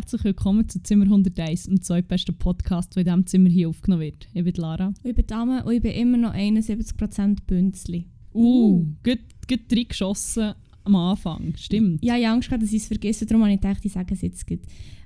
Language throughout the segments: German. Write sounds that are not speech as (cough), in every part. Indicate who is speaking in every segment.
Speaker 1: Und herzlich willkommen zu Zimmer 101, dem zweitbesten Podcast, der in diesem Zimmer hier aufgenommen wird. Ich bin Lara.
Speaker 2: Und ich bin Dame und ich bin immer noch 71% Bünzli.
Speaker 1: Uh, gut, gut reingeschossen am Anfang, stimmt.
Speaker 2: Ja, ich habe Angst gehabt, dass ich es vergesse, darum habe ich gedacht, ich sage es jetzt gut.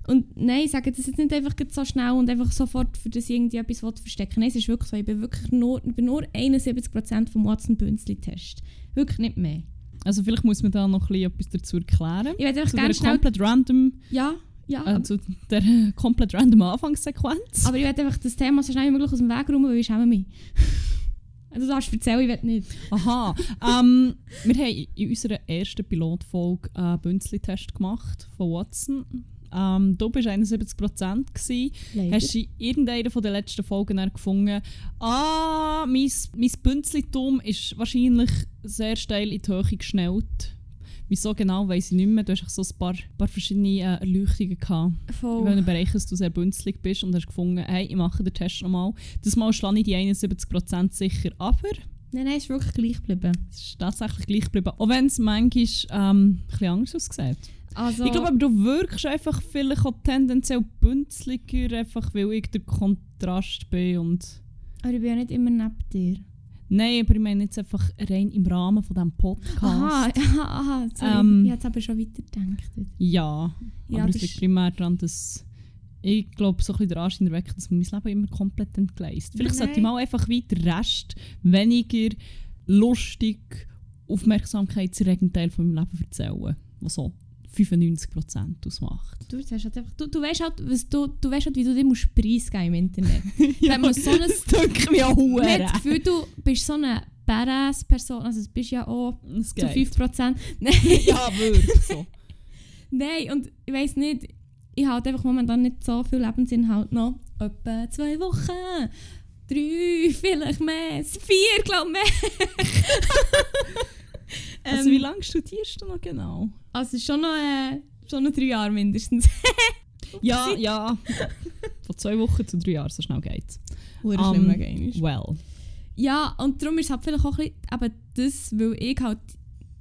Speaker 2: Und nein, ich sage das jetzt nicht einfach so schnell und einfach sofort, für das ich irgendwie etwas verstecken Nein, es ist wirklich so, ich bin wirklich nur, ich bin nur 71% vom Watson-Bünzli-Test. Wirklich nicht mehr.
Speaker 1: Also vielleicht muss man da noch etwas dazu erklären.
Speaker 2: Ich werde einfach gerne
Speaker 1: der
Speaker 2: schnell...
Speaker 1: komplett random,
Speaker 2: Ja, ja.
Speaker 1: äh, zu der (laughs) komplett random Anfangssequenz.
Speaker 2: Aber ich werde einfach das Thema so schnell wie möglich aus dem Weg räumen, weil ich schäme mich. (laughs) Also du darfst erzählen, ich will nicht.
Speaker 1: Aha. ähm, wir haben in unserer ersten Pilotfolge einen Bünzli-Test gemacht von Watson. Ähm, du bist 71% gewesen.
Speaker 2: Leider.
Speaker 1: Hast du in irgendeiner den letzten Folgen gefunden, ah, mein, mein Bünzlitum ist wahrscheinlich sehr steil in die Höhe geschnellt. Wieso genau, weiß ich nicht mehr. Du hast so ein paar, paar verschiedene äh, Erleuchtungen gehabt. In
Speaker 2: Voll.
Speaker 1: welchem Bereich dass du sehr bünzlig bist und hast gefunden, hey, ich mache den Test nochmal. Das Mal schlage ich die 71% sicher, aber
Speaker 2: Nein, nein, es ist wirklich gleich geblieben.
Speaker 1: es ist tatsächlich gleich geblieben. Auch wenn es manchmal ähm, ein bisschen anders aussieht.
Speaker 2: Also,
Speaker 1: Ich glaube aber, du wirkst einfach vielleicht auch tendenziell bünzliger, einfach weil ich der Kontrast bin und...
Speaker 2: aber ich bin ja nicht immer neben dir.
Speaker 1: Nein, aber ich meine jetzt einfach rein im Rahmen von diesem Podcast.
Speaker 2: Aha, (laughs) aha, aha. Sorry,
Speaker 1: Ähm,
Speaker 2: ich hätte es aber schon weitergedacht.
Speaker 1: Ja,
Speaker 2: Ja,
Speaker 1: aber
Speaker 2: das
Speaker 1: es liegt primär daran, dass ich glaube, so ein bisschen der Anschein erweckt, dass mein Leben immer komplett entgleist. Vielleicht sollte ich
Speaker 2: Nein.
Speaker 1: mal einfach weiter Rest weniger lustig, aufmerksamkeitserregenden Teil von meinem Leben erzählen, was so 95% ausmacht.
Speaker 2: Du, hast halt einfach, du, du, weißt halt, was du, du weißt halt, wie du dich musst preisgeben im Internet. (laughs) Wenn man so ein,
Speaker 1: das drückt mich auch hure.
Speaker 2: Gefühl, du bist so eine Badass-Person, also du bist ja auch zu
Speaker 1: geht.
Speaker 2: 5%. (laughs) Nein,
Speaker 1: Ja, wirklich so.
Speaker 2: nein, und ich weiss nicht, ich habe halt einfach momentan nicht so viel Lebensinhalt noch. Etwa zwei Wochen, drei, vielleicht mehr, vier, glaube ich. (laughs)
Speaker 1: Also
Speaker 2: Ähm,
Speaker 1: wie lange studierst du noch genau?
Speaker 2: Also schon noch, äh, schon noch drei Jahre mindestens. (laughs)
Speaker 1: Ja, ja. Von zwei Wochen zu drei Jahren, so schnell geht's.
Speaker 2: Hure
Speaker 1: Um,
Speaker 2: schlimm, eigentlich.
Speaker 1: Well.
Speaker 2: Ja, und darum ist es halt vielleicht auch ein bisschen eben das, weil ich halt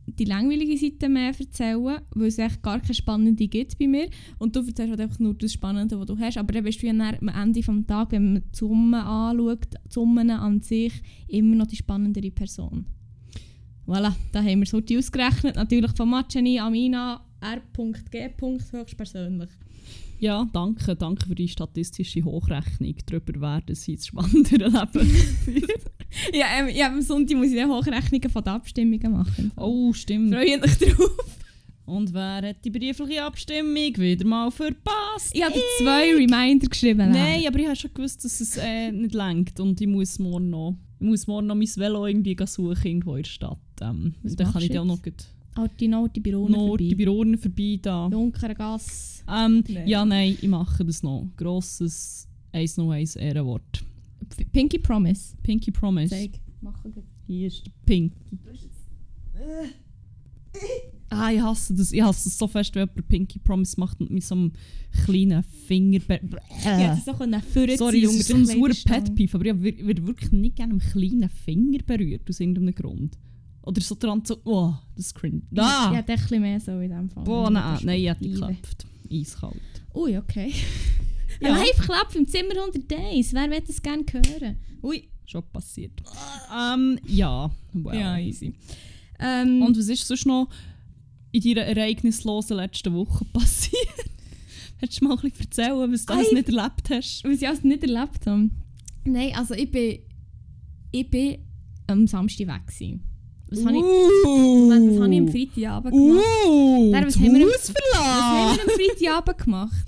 Speaker 2: die langweilige Seite mehr erzähle, weil es echt gar keine spannende gibt bei mir. Und du erzählst halt einfach nur das Spannende, was du hast. Aber dann bist du ja am Ende des Tages, wenn man die Summen anschaut, die Summen an sich, immer noch die spannendere Person. Voilà, da haben wir es heute ausgerechnet. Natürlich von Matcheni, Amina, R.G. höchstpersönlich.
Speaker 1: Ja, danke. Danke für die statistische Hochrechnung darüber, wer das jetzt spannendere (laughs) Leben. (laughs)
Speaker 2: Ja, ähm, ja, am Sonntag muss ich dann Hochrechnungen von den Abstimmungen machen.
Speaker 1: Oh, stimmt.
Speaker 2: Freue mich drauf.
Speaker 1: Und wer hat die briefliche Abstimmung wieder mal verpasst?
Speaker 2: Ich habe zwei Reminder geschrieben.
Speaker 1: Nein, aber ich habe schon gewusst, dass es äh, nicht lenkt und ich muss morgen noch, ich muss morgen noch mein Velo irgendwie suchen irgendwo in der Stadt. Ähm,
Speaker 2: Was
Speaker 1: dann kann ich dann auch noch gut
Speaker 2: Alte Note bei Ronen
Speaker 1: die
Speaker 2: vorbei.
Speaker 1: Bironen vorbei da.
Speaker 2: Dunkere Gasse.
Speaker 1: Ähm,
Speaker 2: Nein.
Speaker 1: Ja, nein, ich mache das noch. Grosses 101 Ehrenwort.
Speaker 2: P- Pinky Promise.
Speaker 1: Pinky Promise.
Speaker 2: Zeig. Wir.
Speaker 1: Hier ist der Pinky. Ah, ich hasse das. Ich hasse das so fest, wenn jemand Pinky Promise macht und mit so einem kleinen Finger...
Speaker 2: Ja, das ist auch eine Fürze
Speaker 1: Sorry, das ist so ein sauer. Pet-Peeve, aber ich wir- würde wirklich nicht gerne einen kleinen Finger berührt, aus irgendeinem Grund. Oder so dran so, oh, das cringe. Ah!
Speaker 2: Ja, ein bisschen mehr so in dem Fall.
Speaker 1: Boah, nein, nein, ich hätte geklappt. Eiskalt.
Speaker 2: Ui, okay. (laughs)
Speaker 1: Ja.
Speaker 2: Ein Live-Klapp im Zimmer 100 Days. Wer will das gerne hören?
Speaker 1: Ui, schon passiert. Ähm, ja, well.
Speaker 2: Ja, easy. Ähm,
Speaker 1: Und was ist sonst noch in deiner ereignislosen letzten Woche (laughs) passiert? Hättest du mal ein bisschen erzählen, was du alles nicht erlebt hast?
Speaker 2: was ich also nicht erlebt habe. Nein, also ich bin, ich bin am Samstag weg. Gewesen. Was habe ich, Moment, was habe ich am Freitagabend gemacht?
Speaker 1: Uh,
Speaker 2: Nein, was haben wir am- Was haben wir am Freitagabend gemacht?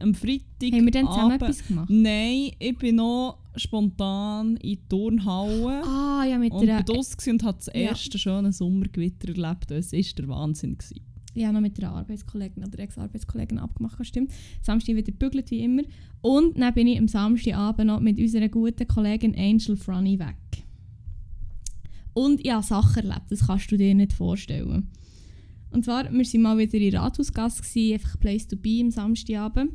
Speaker 1: Am Freitag
Speaker 2: Haben wir dann zusammen
Speaker 1: Abend-
Speaker 2: etwas gemacht?
Speaker 1: Nein, ich bin noch spontan in die Turnhalle.
Speaker 2: Ah, ja, mit
Speaker 1: und
Speaker 2: der...
Speaker 1: bin draussen und habe das erste schöne Sommergewitter erlebt. Es war der Wahnsinn. Gewesen.
Speaker 2: Ja, noch mit einer Arbeitskollegin oder Ex-Arbeitskollegin abgemacht, stimmt. Samstag wieder gebügelt wie immer. Und dann bin ich am Samstagabend noch mit unserer guten Kollegin Angel Franny weg. Und ich habe Sachen erlebt, das kannst du dir nicht vorstellen. Und zwar, wir waren mal wieder in Rathausgasse, einfach Place to be am Samstagabend.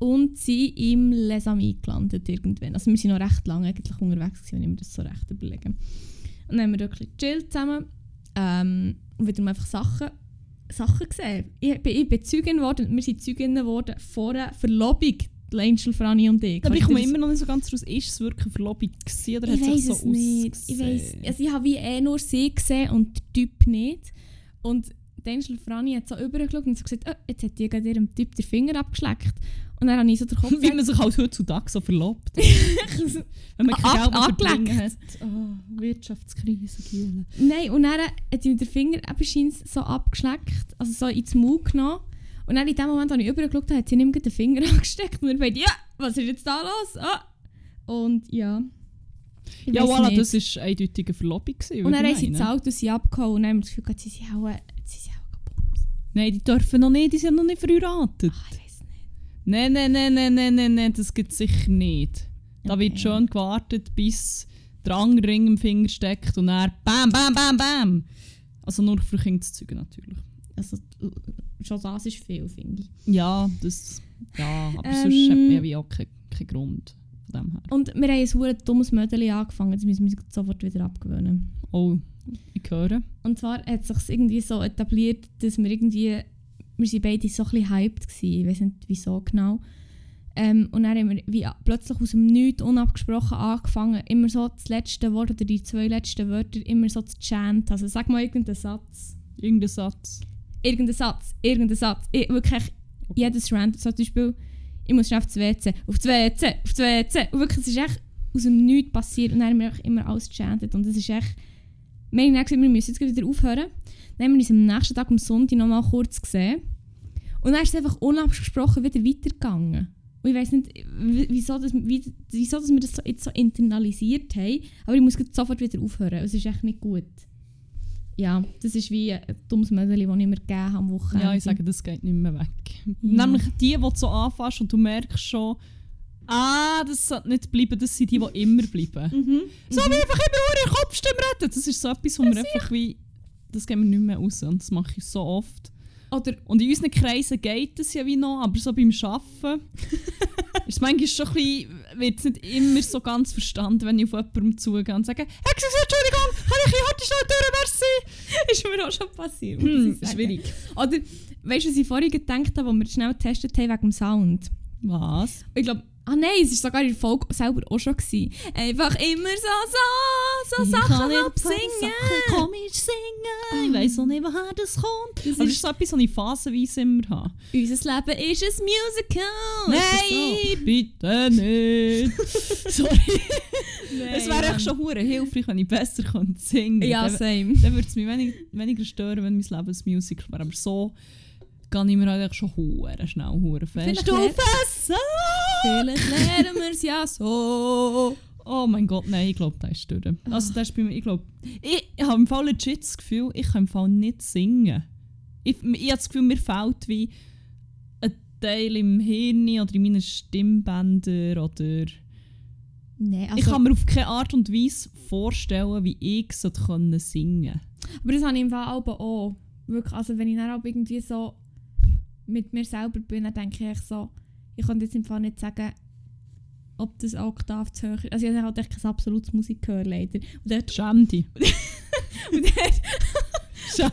Speaker 2: Und sind im Les Amis gelandet irgendwann. Also wir sind noch recht lange eigentlich unterwegs, gewesen, wenn ich mir das so recht überlege. Und dann haben wir bisschen gechillt zusammen. Ähm, und wieder einfach Sachen Sachen gesehen. Ich bin, ich bin Zeugin geworden, wir sind Zeuginnen geworden vor einer Verlobung, die Angel, Franny und ich.
Speaker 1: Aber ich komme immer noch nicht so ganz raus, ist es wirklich eine Verlobung gewesen oder
Speaker 2: Ich
Speaker 1: hat es sich
Speaker 2: es
Speaker 1: so
Speaker 2: nicht. Ich, weiss, also ich habe wie eh nur sie gesehen und den Typ nicht. Und die Angel Franny hat so übergeschaut und so gesagt, oh, jetzt hat die gerade ihrem Typ den Finger abgeschleckt. Und dann habe ich so den Kopf (laughs)
Speaker 1: Wie man sich halt heutzutage so verlobt. (laughs) Wenn man kein Geld mehr hat. Oh, Wirtschaftskrise.
Speaker 2: Nein, und dann hat sie mir den Finger eben so abgeschleckt, also so ins Maul genommen. Und dann in dem Moment, als ich übergeschaut habe, hat sie nicht mehr den Finger (laughs) angesteckt. Und wir beide, ja, was ist jetzt da los? Ah. Und ja. Ich
Speaker 1: Ja, voilà,
Speaker 2: nicht.
Speaker 1: das war eindeutig eine Verlobung. Gewesen,
Speaker 2: Und dann
Speaker 1: ich
Speaker 2: haben sie gezahlt und sie abgehauen. Und dann haben wir das Gefühl, sie sind auch, sie sind auch gebumst.
Speaker 1: Nein, die dürfen noch nicht, die sind noch nicht verheiratet.
Speaker 2: Ah, ich weiß nicht.
Speaker 1: Nein, nein, nein, nein, nein, nein, nein, das gibt es sicher nicht. Da wird
Speaker 2: Okay.
Speaker 1: schon gewartet, bis der andere Ring im Finger steckt und dann BAM, BAM, BAM, BAM. Also nur für zeugen natürlich.
Speaker 2: Also, schon das ist viel, finde ich.
Speaker 1: Ja, das. Ja, aber
Speaker 2: Ähm.
Speaker 1: sonst hat man ja wie auch keinen keinen Grund von dem her.
Speaker 2: Und wir haben ein verdammt dummes Mödeli angefangen, das müssen wir uns sofort wieder abgewöhnen.
Speaker 1: Oh, ich höre.
Speaker 2: Und zwar hat sich irgendwie so etabliert, dass wir irgendwie, wir sind beide so ein bisschen hyped gewesen, ich weiß nicht wieso genau. Ähm, und dann haben wir wie plötzlich aus dem Nichts unabgesprochen angefangen, immer so das letzte Wort oder die zwei letzten Wörter immer so zu chanten. Also sag mal irgendeinen Satz.
Speaker 1: Irgendein Satz.
Speaker 2: Irgendeinen Satz, irgendeinen Satz. Ich, wirklich jedes Rand. So zum Beispiel, ich muss schnell auf das WC, auf das WC, auf das WC. Und wirklich, es ist echt aus dem Nichts passiert und dann haben wir immer alles gechantet. Und es ist echt... Wir haben gesagt, wir müssen jetzt wieder aufhören. Dann haben wir uns am nächsten Tag, am Sonntag, noch mal kurz gesehen. Und dann ist es einfach unabgesprochen wieder weitergegangen. Und ich weiß nicht, wieso, das, wie, wieso dass wir das so, jetzt so internalisiert haben, aber ich muss sofort wieder aufhören. Es ist echt nicht gut. Ja, das ist wie ein dummes Mädchen, das ich mir gegeben habe am Wochenende.
Speaker 1: Ja, ich sage, das geht nicht mehr weg.
Speaker 2: Ja.
Speaker 1: Nämlich die, die du so anfasst und du merkst schon, ah, das sollte nicht bleiben, das sind die, die immer bleiben.
Speaker 2: Mhm.
Speaker 1: So wie einfach immer nur in Kopfstimme reden. Das ist so etwas, wo wir einfach wie. Das gehen wir nicht mehr raus. Und das mache ich so oft.
Speaker 2: Oder
Speaker 1: Und in unseren Kreisen geht es ja wie noch, aber so beim Arbeiten (laughs) ist es manchmal schon ein bisschen, wird es nicht immer so ganz verstanden, wenn ich auf jemandem zugehe und sage, «Excuse, Entschuldigung, kann ich hier heute schnell durch, merci?» (laughs)
Speaker 2: ist mir auch schon passiert.
Speaker 1: Hm, schwierig.
Speaker 2: Oder weißt du, was ich vorhin gedacht habe, wo wir schnell getestet haben wegen dem Sound?
Speaker 1: Was?
Speaker 2: Ich glaube, ah nein, es war sogar in der Folge selber auch schon. Gewesen. Einfach immer so, so, so Sachen absingen.
Speaker 1: komisch singen. Ich weiss auch nicht, woher das kommt.
Speaker 2: Das
Speaker 1: Aber
Speaker 2: ist-
Speaker 1: ist so etwas, was ich phasenweise immer habe.
Speaker 2: Unser Leben ist ein Musical.
Speaker 1: Nein, bitte nicht. (laughs) Sorry.
Speaker 2: Nein,
Speaker 1: es wäre echt schon hure hilfreich, wenn ich besser könnte singen
Speaker 2: Ja,
Speaker 1: Dann,
Speaker 2: same.
Speaker 1: dann würde es mich wenig, weniger stören, wenn mein Leben ein Musical wäre. Aber so kann ich mir eigentlich schon hure schnell hure fest
Speaker 2: Vielleicht
Speaker 1: aufessen.
Speaker 2: Vielleicht lernen wir es ja so.
Speaker 1: Oh mein Gott, nein, ich glaube, das ist durch. Also das ist bei mir, ich glaube, ich, ich habe im Fall legit das Gefühl, ich kann im Fall nicht singen. Ich, ich habe das Gefühl, mir fehlt wie ein Teil im Hirn oder in meinen Stimmbändern oder... Ich
Speaker 2: also,
Speaker 1: kann mir auf keine Art und Weise vorstellen, wie ich sollte können singen
Speaker 2: aber das habe ich im Fall auch. Wirklich, also wenn ich dann auch irgendwie so mit mir selber bin, dann denke ich so, ich kann jetzt im Fall nicht sagen, ob das Oktav zu hoch ist. Also ich habe halt echt kein absolutes Musikgehör leider. Und dort,
Speaker 1: Schäm dich. (laughs)
Speaker 2: und dort, (laughs)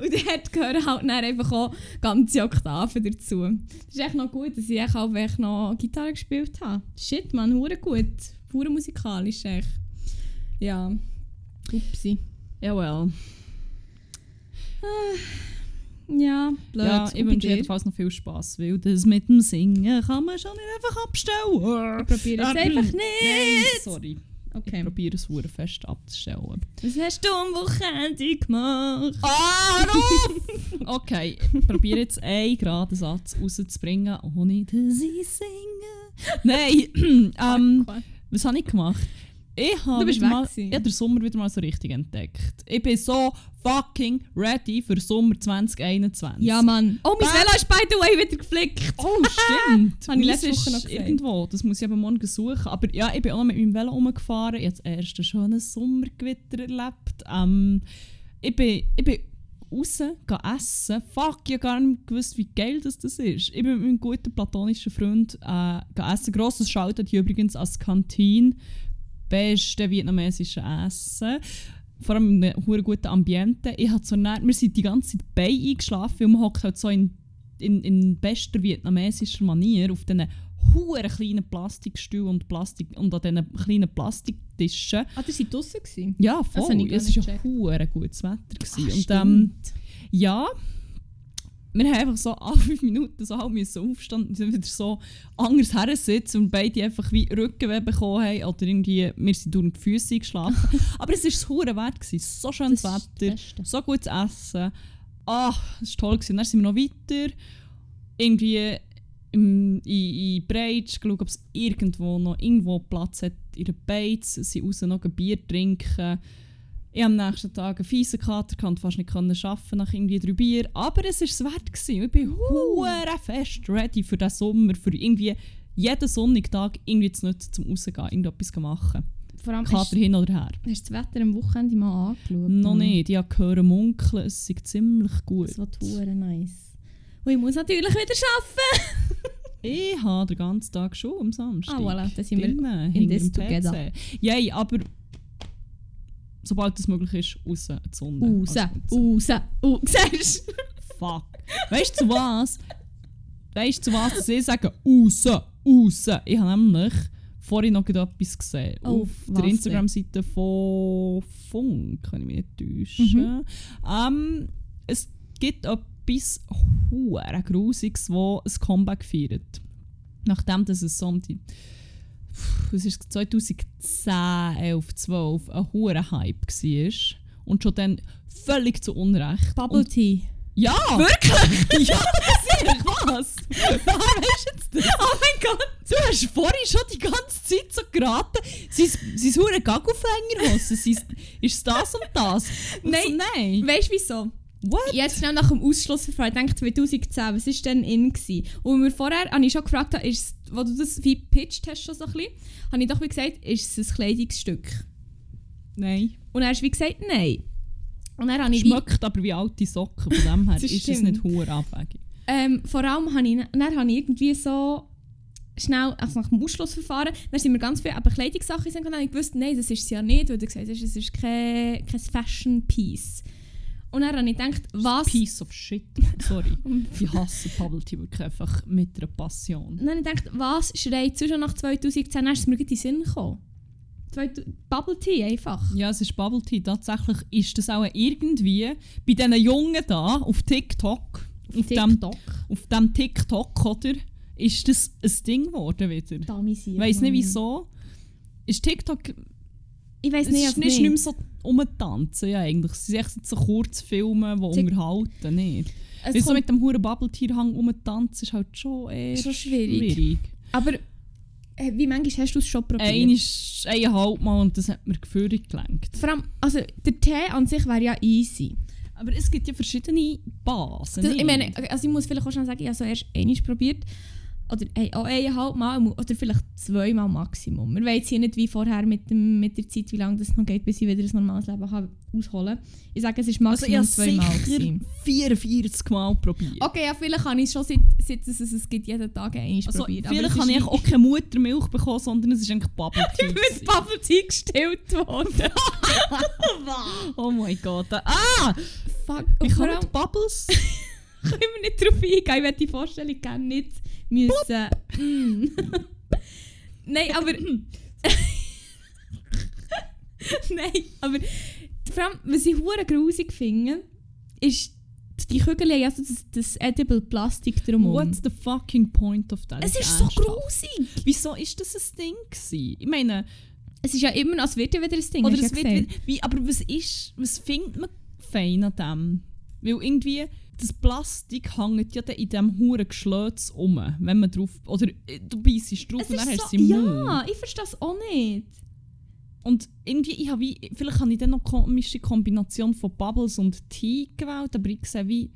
Speaker 2: und gehören halt dann einfach auch ganze Oktaven dazu. Das ist echt noch gut, dass ich echt auch echt noch Gitarre gespielt habe. Shit, man, hure gut. Hure musikalisch echt. Ja. Upsi.
Speaker 1: Ja, well.
Speaker 2: Ja, blöd.
Speaker 1: Ja, ich wünsche jedenfalls noch viel Spass, weil das mit dem Singen kann man schon nicht einfach abstellen.
Speaker 2: Ich probiere es
Speaker 1: Ah,
Speaker 2: einfach
Speaker 1: Nein,
Speaker 2: nicht.
Speaker 1: sorry. Ich
Speaker 2: Okay.
Speaker 1: probiere es hure fest abzustellen.
Speaker 2: Was hast du am Wochenende gemacht?
Speaker 1: Ah, (laughs) Okay, ich probiere jetzt einen geraden Satz rauszubringen, ohne dass ich singe. Nein, (clears throat) ähm, was habe ich gemacht? Ich habe mal, ich habe den Sommer wieder mal so richtig entdeckt. Ich bin so fucking ready für Sommer 2021.
Speaker 2: Ja, Mann. Oh, mein. Velo ist by the way wieder geflickt.
Speaker 1: Oh, (laughs) stimmt.
Speaker 2: Habe ich letzte Woche noch gesagt.
Speaker 1: Irgendwo, das muss ich aber morgen suchen. Aber ja, ich bin auch mit meinem Velo rumgefahren. Ich habe das erste schöne Sommergewitter erlebt. Ähm, ich, bin, ich bin raus gegangen essen. Fuck, ich habe gar nicht gewusst, wie geil das, das ist. Ich bin mit meinem guten platonischen Freund äh, essen. Grosses Shoutout hier übrigens als Kantine. Beste vietnamesische Essen. vor allem in einem guten Ambiente. Ich hatte so näher, wir sind die ganze Zeit bei eingeschlafen und man hockt halt so in, in, in bester vietnamesischer Manier auf diesen hure kleinen Plastikstühlen und, Plastik, und an diesen kleinen Plastiktischen.
Speaker 2: Ah, seid draussen gewesen?
Speaker 1: Ja,
Speaker 2: Das
Speaker 1: voll.
Speaker 2: gar
Speaker 1: Es war ja
Speaker 2: gecheckt.
Speaker 1: hure gutes Wetter.
Speaker 2: Ah,
Speaker 1: und ähm, ja, wir haben einfach so (laughs) alle fünf Minuten so halt müssen aufstehen und sind wieder so anders her sitzen und beide einfach wie Rückenweh bekommen haben oder irgendwie, wir sind durch die Füße geschlafen. (laughs) Aber es war es hure wert. Gewesen. So schönes
Speaker 2: Das
Speaker 1: Wetter, so gutes Essen. Ah, es war toll. Gewesen. Dann sind wir noch weiter. Irgendwie im, in, in Breitsch geschaut, ob es irgendwo noch irgendwo Platz hat in der Beiz. Sie sind raus noch ein Bier trinken. Ich habe am nächsten Tag einen fiesen Kater, konnte fast nicht arbeiten nach irgendwie drei Bier. Aber es war es wert. Gewesen. Ich bin hure fest ready für den Sommer, für irgendwie jeden sonnigen Tag irgendwie zu nutzen, zum rausgehen, irgendetwas zu machen.
Speaker 2: Vor allem hast,
Speaker 1: Kater hin oder her.
Speaker 2: hast du das Wetter am Wochenende mal angeschaut?
Speaker 1: Noch nicht. Ich habe gehört munkeln, es sei ziemlich gut.
Speaker 2: Das wird hure nice. Und ich muss natürlich wieder arbeiten. (laughs)
Speaker 1: Ich habe den ganzen Tag schon am Samstag.
Speaker 2: Ah, voilà, dann sind wir in this together.
Speaker 1: Yay, aber sobald es möglich ist, raus in die Sonne.
Speaker 2: Raus,
Speaker 1: Also,
Speaker 2: raus, raus. Siehst du?
Speaker 1: Fuck. Weißt du zu was? Weißt du zu was, dass ich sage, raus, raus? Ich habe nämlich vorhin noch etwas gesehen.
Speaker 2: Oh,
Speaker 1: auf der? Instagram-Seite von Funk, kann ich mich nicht täuschen.
Speaker 2: Mhm.
Speaker 1: Ähm, es gibt etwas hure Grusiges, das ein Comeback feiert. Nachdem dass es so um die was ist 2010, 11, 12 ein hoher Hype war und schon dann völlig zu Unrecht.
Speaker 2: Bubble
Speaker 1: Und,
Speaker 2: Tea.
Speaker 1: ja! Wirklich? (laughs) ja, sicher, was? Wer weißt jetzt das?
Speaker 2: Oh mein Gott.
Speaker 1: Du hast vorhin schon die ganze Zeit so geraten, sein, hure Gagelfängerhosen, sein, ist es das und das? Und
Speaker 2: Nein.
Speaker 1: So, nein.
Speaker 2: Weißt du wieso?
Speaker 1: What?
Speaker 2: Jetzt schnell nach dem Ausschlussverfahren, denke 2010, was war denn in? Gewesen? Und mir vorher, habe ich schon gefragt, ist, es- wo du das wie gepitcht hast, schon so ein bisschen, habe ich doch wie gesagt, ist es ein Kleidungsstück?
Speaker 1: Nein.
Speaker 2: Und er hast wie gesagt, nein. Und dann habe ich
Speaker 1: Schmeckt aber wie alte Socken, von dem her (laughs) ist es nicht hure abwegig.
Speaker 2: ähm, vor allem habe ich, dann habe ich irgendwie so schnell, also nach dem Ausschlussverfahren, dann sind mir ganz viele aber Kleidungssachen sind und ich gewusst, nein, das ist es ja nicht, weil du gesagt hast, es ist kein, kein Fashion-Piece. Und dann habe ich gedacht, was...
Speaker 1: Piece of shit. Sorry. (laughs) Ich hasse Bubble Tea wirklich einfach mit einer Passion.
Speaker 2: Und dann habe ich gedacht, was schreit so schon nach 2010? Dann ist es mir in den Sinn gekommen. Bubble Tea einfach.
Speaker 1: Ja, es ist Bubble Tea. Tatsächlich ist das auch irgendwie bei diesen Jungen da auf TikTok, auf dem,
Speaker 2: TikTok.
Speaker 1: auf dem TikTok, oder? Ist das ein Ding geworden wieder?
Speaker 2: Damisiert.
Speaker 1: Ich weiss nicht wieso. Ist TikTok.
Speaker 2: Ich weiß
Speaker 1: Es
Speaker 2: nicht,
Speaker 1: ist
Speaker 2: also
Speaker 1: nicht, nicht mehr so umtanzen, ja, eigentlich. Es sind echt so Kurzfilme, die
Speaker 2: Tik-
Speaker 1: unterhalten, nicht?
Speaker 2: Es
Speaker 1: Weil so mit dem huren Bubble Tea Hang umtanzen ist halt schon eher
Speaker 2: Schon schwierig. Aber äh, wie manchmal hast du es schon probiert?
Speaker 1: Einmal, eineinhalb Mal und das hat mir gefühlt gelenkt.
Speaker 2: Vor allem, also der Tee an sich wäre ja easy.
Speaker 1: Aber es gibt ja verschiedene Basen.
Speaker 2: Das, ich meine, also ich muss vielleicht auch schon sagen, ich habe so erst einmal probiert. Oder hey, auch eineinhalb Mal oder vielleicht zweimal Maximum. Wir wissen hier nicht wie vorher mit, dem, mit der Zeit, wie lange das noch geht, bis ich wieder ein normales Leben habe, ausholen Ich sage, es ist
Speaker 1: also ich
Speaker 2: maximal
Speaker 1: habe
Speaker 2: zweimal.
Speaker 1: sicher
Speaker 2: gewesen.
Speaker 1: 44 Mal probiert.
Speaker 2: Okay, ja, vielleicht habe ich es schon seit, seit es es gibt jeden Tag einmal
Speaker 1: Also,
Speaker 2: probiert.
Speaker 1: vielleicht
Speaker 2: es
Speaker 1: habe ich auch keine Muttermilch bekommen, sondern es ist eigentlich Bubble (laughs) Tea.
Speaker 2: mit
Speaker 1: gewesen.
Speaker 2: Bubble Tea gestillt worden. (laughs)
Speaker 1: oh mein Gott. Ah!
Speaker 2: Fuck. Allem
Speaker 1: die Bubbles? (laughs)
Speaker 2: können wir nicht darauf eingehen. Ich werde die Vorstellung gerne nicht müssen. Mm. (laughs) Nein, aber. (laughs) Nein, aber. Vor allem, was ich hure grusig finde, ist, die Kügel haben also das, das edible Plastik drumherum.
Speaker 1: What's the fucking point of that?
Speaker 2: Es ist so grusig.
Speaker 1: Wieso ist das ein Ding gewesen? Ich meine,
Speaker 2: Es ist ja immer noch, es wird ja wieder ein Ding.
Speaker 1: oder es wird,
Speaker 2: ja
Speaker 1: wieder-
Speaker 2: gesagt.
Speaker 1: wie, aber was ist, was findet man fein an dem? Weil irgendwie, das Plastik hängt ja in diesem huren Geschlötz um, wenn man drauf, oder äh, du beißt drauf
Speaker 2: Es
Speaker 1: und dann hast
Speaker 2: so,
Speaker 1: du sie im Mund.
Speaker 2: ja, ich verstehe das auch nicht.
Speaker 1: Und irgendwie, ich habe wie, vielleicht habe ich dann noch eine komische Kombination von Bubbles und Tee gewählt, aber ich sehe wie,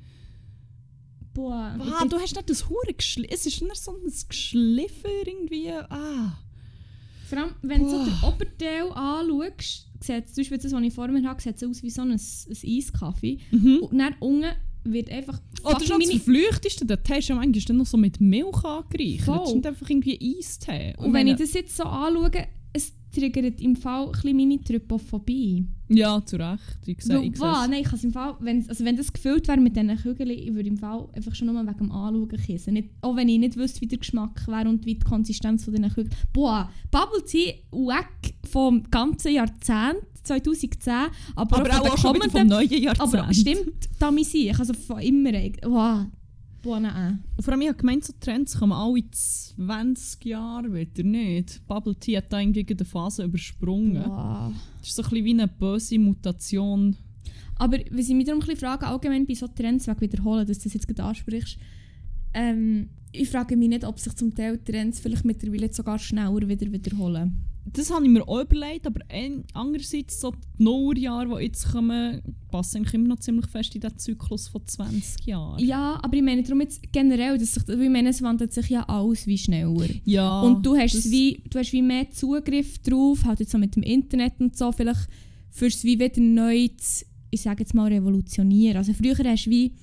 Speaker 2: Boah,
Speaker 1: ah,
Speaker 2: bin-
Speaker 1: du hast nicht das hure Geschli es ist nicht so ein Geschliffen irgendwie, ah.
Speaker 2: Vor allem, wenn du so
Speaker 1: Boah.
Speaker 2: den Oberteil anschaust, sieht zum Beispiel das, was ich vor mir habe, sieht es aus wie so ein, ein Eiskaffee.
Speaker 1: Mhm.
Speaker 2: Und dann unten wird einfach...
Speaker 1: Oder
Speaker 2: fucking
Speaker 1: schon das Verflüchteste, der Tee ist ja manchmal dann noch so mit Milch angereichert.
Speaker 2: Voll.
Speaker 1: Das ist einfach irgendwie Eistee.
Speaker 2: Und wenn ich das jetzt so anschaue, es, triggert im Fall ein bisschen meine Trypophobie.
Speaker 1: Ja, zu Recht. Ich sehe, ich
Speaker 2: wow, nein, ich kann im Fall, wenn, also wenn das gefüllt wäre mit diesen Kügeln, ich würde im Fall einfach schon nur wegen dem Anschauen kissen. Nicht, auch wenn ich nicht wüsste, wie der Geschmack wäre und wie die Konsistenz von diesen Kügeln. Boah, Bubble Tea, weg vom ganzen Jahrzehnt, 2010, aber,
Speaker 1: aber
Speaker 2: auch
Speaker 1: auch, schon wieder vom neuen Jahrzehnt.
Speaker 2: Aber stimmt, da mich ich, also von immer. Wow.
Speaker 1: Und Vor allem, ich habe gemeint, so Trends kommen alle 20 Jahre wieder nicht. Bubble Tea hat da irgendwie eine Phase übersprungen.
Speaker 2: Wow.
Speaker 1: Das ist so ein bisschen wie eine böse Mutation.
Speaker 2: Aber was ich mich darum ein bisschen frage, allgemein bei so Trends wegen wiederholen, dass du das jetzt gerade ansprichst, ähm, ich frage mich nicht, ob sich zum Teil Trends vielleicht mittlerweile sogar schneller wieder wiederholen.
Speaker 1: Das habe ich mir auch überlegt, aber andererseits so die Nullerjahre, die jetzt kommen, passen eigentlich immer noch ziemlich fest in diesen Zyklus von 20 Jahren.
Speaker 2: Ja, aber ich meine darum jetzt generell, dass sich, ich meine, es wandelt sich ja alles wie schneller.
Speaker 1: Ja,
Speaker 2: und du hast, wie, du hast wie mehr Zugriff drauf, halt jetzt so mit dem Internet und so, vielleicht fürs wie wieder neu zu, ich sage jetzt mal, revolutionieren. Also früher hast du wie,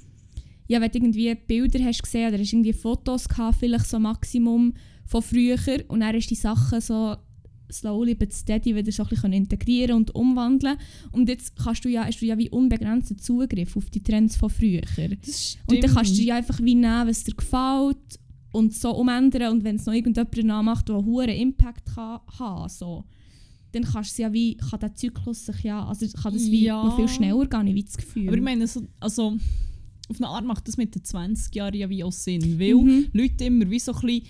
Speaker 2: ja, wenn du irgendwie Bilder hast gesehen oder hast irgendwie Fotos gehabt, vielleicht so Maximum von früher und dann hast du die Sachen so slowly but steady wieder so ein bisschen integrieren und umwandeln und jetzt kannst du ja, hast du ja wie unbegrenzten Zugriff auf die Trends von früher.
Speaker 1: das
Speaker 2: Und dann kannst du ja einfach wie nehmen, was dir gefällt und so umändern. Und wenn es noch irgendjemand nachmacht, der einen hohen Impact kann haben so, dann kannst du ja wie, kann der Zyklus sich ja, also kann das wie
Speaker 1: Ja.
Speaker 2: noch viel schneller gehen, ich wie das Gefühl.
Speaker 1: Aber ich meine, so, also, auf eine Art macht das mit den 20 Jahren ja wie auch Sinn, weil
Speaker 2: Mhm.
Speaker 1: Leute immer wie so ein bisschen...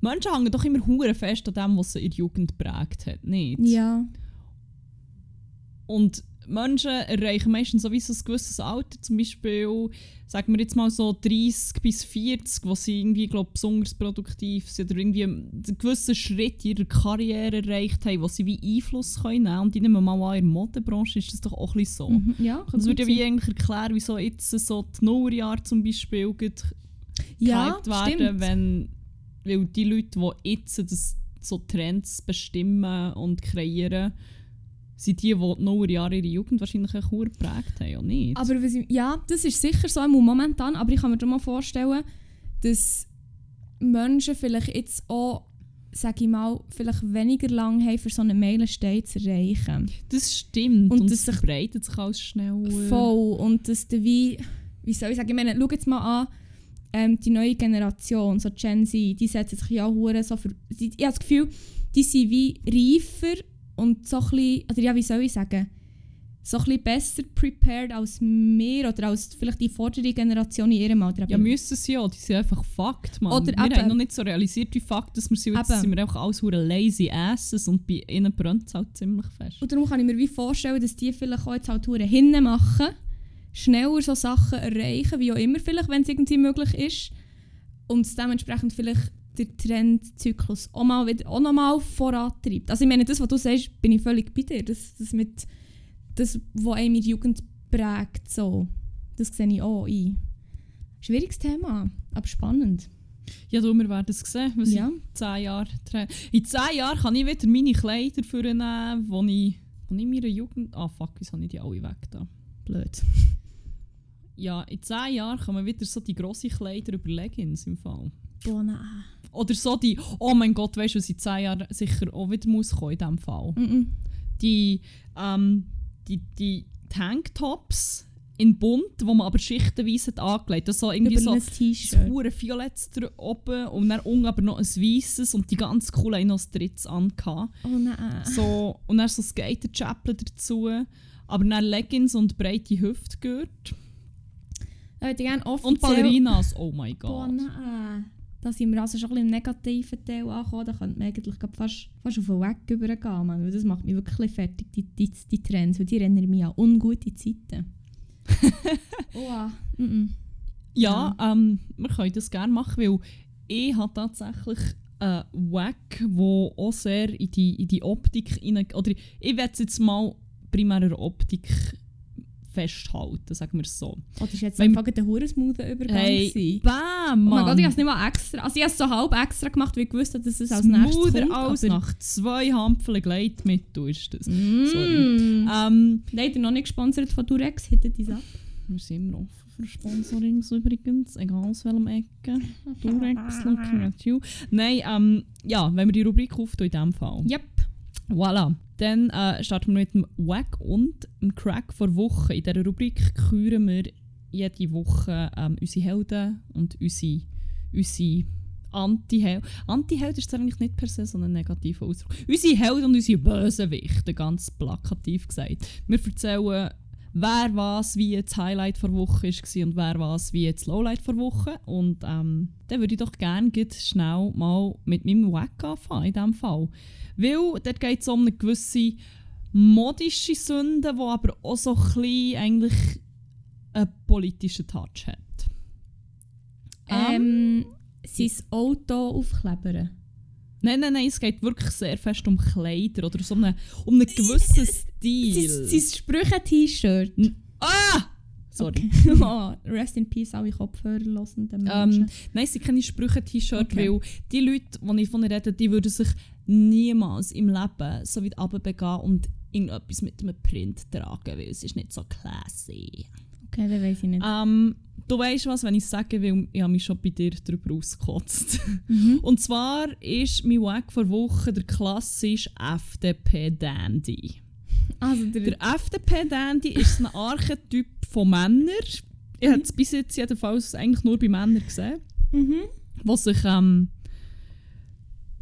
Speaker 1: Menschen hängen doch immer hure fest an dem, was sie in der Jugend prägt hat, nicht?
Speaker 2: ja.
Speaker 1: Und Menschen erreichen meistens sowieso ein gewisses Alter, zum Beispiel, sagen wir jetzt mal so 30 bis 40, wo sie irgendwie, glaub, besonders produktiv sind oder irgendwie einen gewissen Schritt in ihrer Karriere erreicht haben, wo sie wie Einfluss können nehmen Und ich nehme mal an, in der Modebranche ist das doch auch ein bisschen so.
Speaker 2: Mhm. ja
Speaker 1: Das würde ja wie eigentlich erklären, wieso jetzt so die Nullerjahre zum Beispiel
Speaker 2: ja,
Speaker 1: werden,
Speaker 2: stimmt.
Speaker 1: wenn weil die Leute, die jetzt das, so Trends bestimmen und kreieren, sind die, die die Nullerjahre ihre Jugend wahrscheinlich auch geprägt haben, oder nicht?
Speaker 2: Aber ich, ja, das ist sicher so im momentan, aber ich kann mir schon mal vorstellen, dass Menschen vielleicht jetzt auch, sage ich mal, vielleicht weniger lang haben, für so einen Meilenstein zu erreichen.
Speaker 1: das stimmt
Speaker 2: und
Speaker 1: und,
Speaker 2: dass
Speaker 1: es
Speaker 2: sich-
Speaker 1: verbreitet sich alles schneller.
Speaker 2: Voll. Und dass du wie, wie soll ich sagen, ich meine, schau jetzt mal an, ähm, die neue Generation, so Gen Z, die setzen sich ja hure so für, die, ich habe das Gefühl, die sind wie reifer und so ein bisschen, oder ja, wie soll ich sagen, so ein bisschen besser prepared als wir oder als vielleicht die vordere Generation in ihrem Alter.
Speaker 1: Ja, müssen sie ja, die sind einfach Fakt, Mann.
Speaker 2: Oder
Speaker 1: wir
Speaker 2: eben-
Speaker 1: haben noch nicht so realisiert, wie Fakt dass wir sind. Jetzt
Speaker 2: Eben.
Speaker 1: sind wir einfach alles hure lazy asses und bei ihnen brennt es halt ziemlich fest.
Speaker 2: Und darum kann ich mir wie vorstellen, dass die vielleicht auch jetzt halt hure hinten machen, schneller so Sachen erreichen, wie auch immer vielleicht, wenn es irgendwie möglich ist. Und dementsprechend vielleicht der Trendzyklus auch, mal wieder, auch nochmal vorantreibt. Also ich meine, das, was du sagst, bin ich völlig bei dir. Das, das mit das, was einem in Jugend prägt, so, das sehe ich auch ein. Schwieriges Thema, aber spannend.
Speaker 1: Ja, du, wir werden es sehen, was
Speaker 2: Ja.
Speaker 1: in 10 Jahren In 10 Jahren kann ich wieder meine Kleider vornehmen, wo ich, wo ich in meiner Jugend... Ah, fuck, wieso habe ich die alle weg da?
Speaker 2: Blöd.
Speaker 1: Ja, in 10 Jahren kommen wieder so die grossen Kleider über Leggings im Fall.
Speaker 2: Boah, nein.
Speaker 1: Oder so die... Oh mein Gott, weißt du, was in 10 Jahren sicher auch wieder muss kommen in diesem Fall?
Speaker 2: Mm-mm.
Speaker 1: Die, ähm, die, die Tanktops in bunt, wo man aber schichtenweise hat angelegt. Das so irgendwie
Speaker 2: Über
Speaker 1: so...
Speaker 2: ein T-Shirt.
Speaker 1: da oben und dann unten aber noch ein weißes und die ganz cool haben noch ein drittes angehabt.
Speaker 2: Oh nein.
Speaker 1: So, und dann so Skater-Chappeln dazu. Aber dann Leggings und breite Hüftgürtel.
Speaker 2: Ich hätte gerne offiziell...
Speaker 1: Und Ballerinas, oh mein
Speaker 2: Boah,
Speaker 1: Gott.
Speaker 2: nein. Da sind wir also schon ein bisschen im negativen Teil angekommen. Da könnte man eigentlich fast, fast auf den Weg übergehen. Man. Das macht mich wirklich fertig, die, die, die Trends. Weil die erinnern mich an ungute Zeiten. (laughs) oh, mm -mm.
Speaker 1: Ja, ähm, wir können das gerne machen, weil ich habe tatsächlich einen Wack, der auch sehr in die, in die Optik hinein... Oder ich werde es jetzt mal primär an der Optik festhalten, sagen wir es so.
Speaker 2: Oh, das war jetzt einfach ein hure smoother Übergang.
Speaker 1: Hey, bam,
Speaker 2: Oh mein
Speaker 1: Mann.
Speaker 2: Gott, ich habe es nicht mal extra... Also ich habe es so halb extra gemacht, weil ich wusste, dass es als nächstes kommt.
Speaker 1: als nach zwei Hampfeln Gleitmittel ist das.
Speaker 2: Mm.
Speaker 1: Sorry. Ähm,
Speaker 2: Leider noch nicht gesponsert von Durex. Hittet die ab.
Speaker 1: wir sind immer offen für Sponsorings übrigens, egal aus welchem Ecke. Durex, looking at you. Nein, ähm, ja, wenn wir die Rubrik auftun in diesem Fall.
Speaker 2: Yep.
Speaker 1: Voilà. Dann äh, starten wir mit dem Wack und dem Crack vor Woche. In dieser Rubrik küren wir jede Woche ähm, unsere Helden und unsere, unsere Anti-Held. Anti-Held ist eigentlich nicht per se so ein negativer Ausdruck. Unsere Helden und unsere Bösewichte, ganz plakativ gesagt. Wir erzählen, wer was wie das Highlight der Woche war und wer was wie das Lowlight der Woche. Und ähm, dann würde ich doch gerne schnell mal mit meinem Wack anfangen, in diesem Fall. Weil dort geht es um eine gewisse modische Sünde, die aber auch so ein bisschen eigentlich einen politischen Touch hat.
Speaker 2: Ähm, sein Auto aufklebern.
Speaker 1: Nein, nein, nein, es geht wirklich sehr fest um Kleider oder so eine, um einen gewissen (laughs) Stil.
Speaker 2: Sein, Sprüche-T-Shirt.
Speaker 1: ah! Sorry. (laughs) (laughs)
Speaker 2: oh, rest in peace, alle Kopfhörerlosenden
Speaker 1: Ähm,
Speaker 2: Menschen.
Speaker 1: nein, sie keine Sprüche-T-Shirt,
Speaker 2: Okay.
Speaker 1: weil die Leute, die ich von rede, die würden sich niemals im Leben so weit runterbegeben und irgendetwas mit einem Print tragen, weil es ist nicht so classy.
Speaker 2: okay, dann weiß ich nicht.
Speaker 1: Ähm, du weißt was, wenn ich sage, weil ich habe mich schon bei dir darüber ausgekotzt.
Speaker 2: Mhm.
Speaker 1: Und zwar ist mein Wack vor Woche der klassische FDP-Dandy.
Speaker 2: Also der,
Speaker 1: Der FDP-Dandy ist ein Archetyp von Männern. Ich habe es bis jetzt jedenfalls eigentlich nur bei Männern gesehen,
Speaker 2: mhm.
Speaker 1: die sich ähm,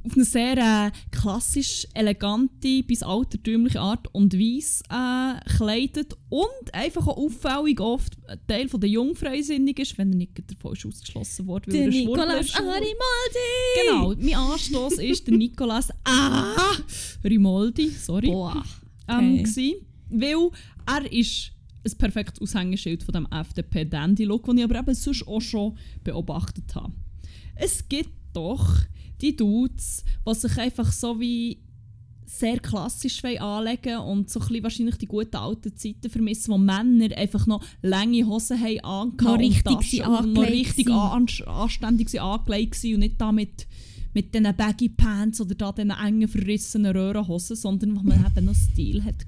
Speaker 1: auf eine sehr äh, klassisch elegante bis altertümliche Art und Weise äh, kleidet und einfach auch auffällig oft ein Teil von der Jungfreisinnig ist, wenn er nicht davon ist ausgeschlossen wurde,
Speaker 2: der
Speaker 1: er
Speaker 2: Nicolas. Arimaldi!
Speaker 1: Genau, mein Anstoß ist der Nicolas ah, Rimoldi, sorry
Speaker 2: Boah.
Speaker 1: ähm,
Speaker 2: Okay.
Speaker 1: gsi, weil er ist ein perfektes Aushängeschild von dem FDP-Dandy-Look, den ich aber eben sonst auch schon beobachtet habe. Es gibt doch die Dudes, die sich einfach so wie sehr klassisch anlegen und so ein wahrscheinlich die guten alten Zeiten vermissen, wo Männer einfach noch lange Hosen haben angehabt
Speaker 2: Noch
Speaker 1: und
Speaker 2: richtig
Speaker 1: Taschen
Speaker 2: sie
Speaker 1: und noch richtig an, anständig angelegt waren und nicht da mit, mit diesen Baggy Pants oder da diesen engen verrissenen Röhrenhosen, sondern wo man (laughs) eben noch Stil hatte.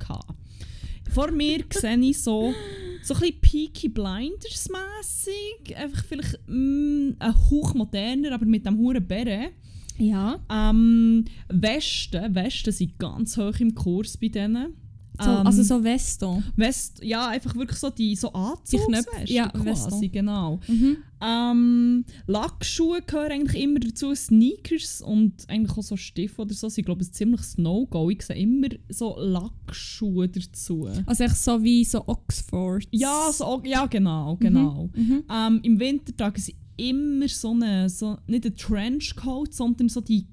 Speaker 1: Vor mir (laughs) sehe ich so, so ein bisschen Peaky Blinders mässig, einfach vielleicht mm, ein Hauch moderner, aber mit dem hohen Bären.
Speaker 2: Ja.
Speaker 1: Ähm, Westen, Westen sind ganz hoch im Kurs bei denen.
Speaker 2: So,
Speaker 1: Ähm,
Speaker 2: also so Veston.
Speaker 1: West, ja, einfach wirklich so die so Anzugsweste
Speaker 2: Knöpfe, ja,
Speaker 1: quasi,
Speaker 2: Weston.
Speaker 1: genau.
Speaker 2: Mhm.
Speaker 1: Ähm, Lackschuhe gehören eigentlich immer dazu, Sneakers und eigentlich auch so Stiefel oder so. Ich glaube, es ist ziemlich No-Go. Ich sehe immer so Lackschuhe dazu.
Speaker 2: Also echt so wie so Oxford.
Speaker 1: Ja, so, ja genau, genau.
Speaker 2: Mhm.
Speaker 1: Ähm, Im Winter tragen sie immer so eine, so, nicht einen Trenchcoat, sondern so die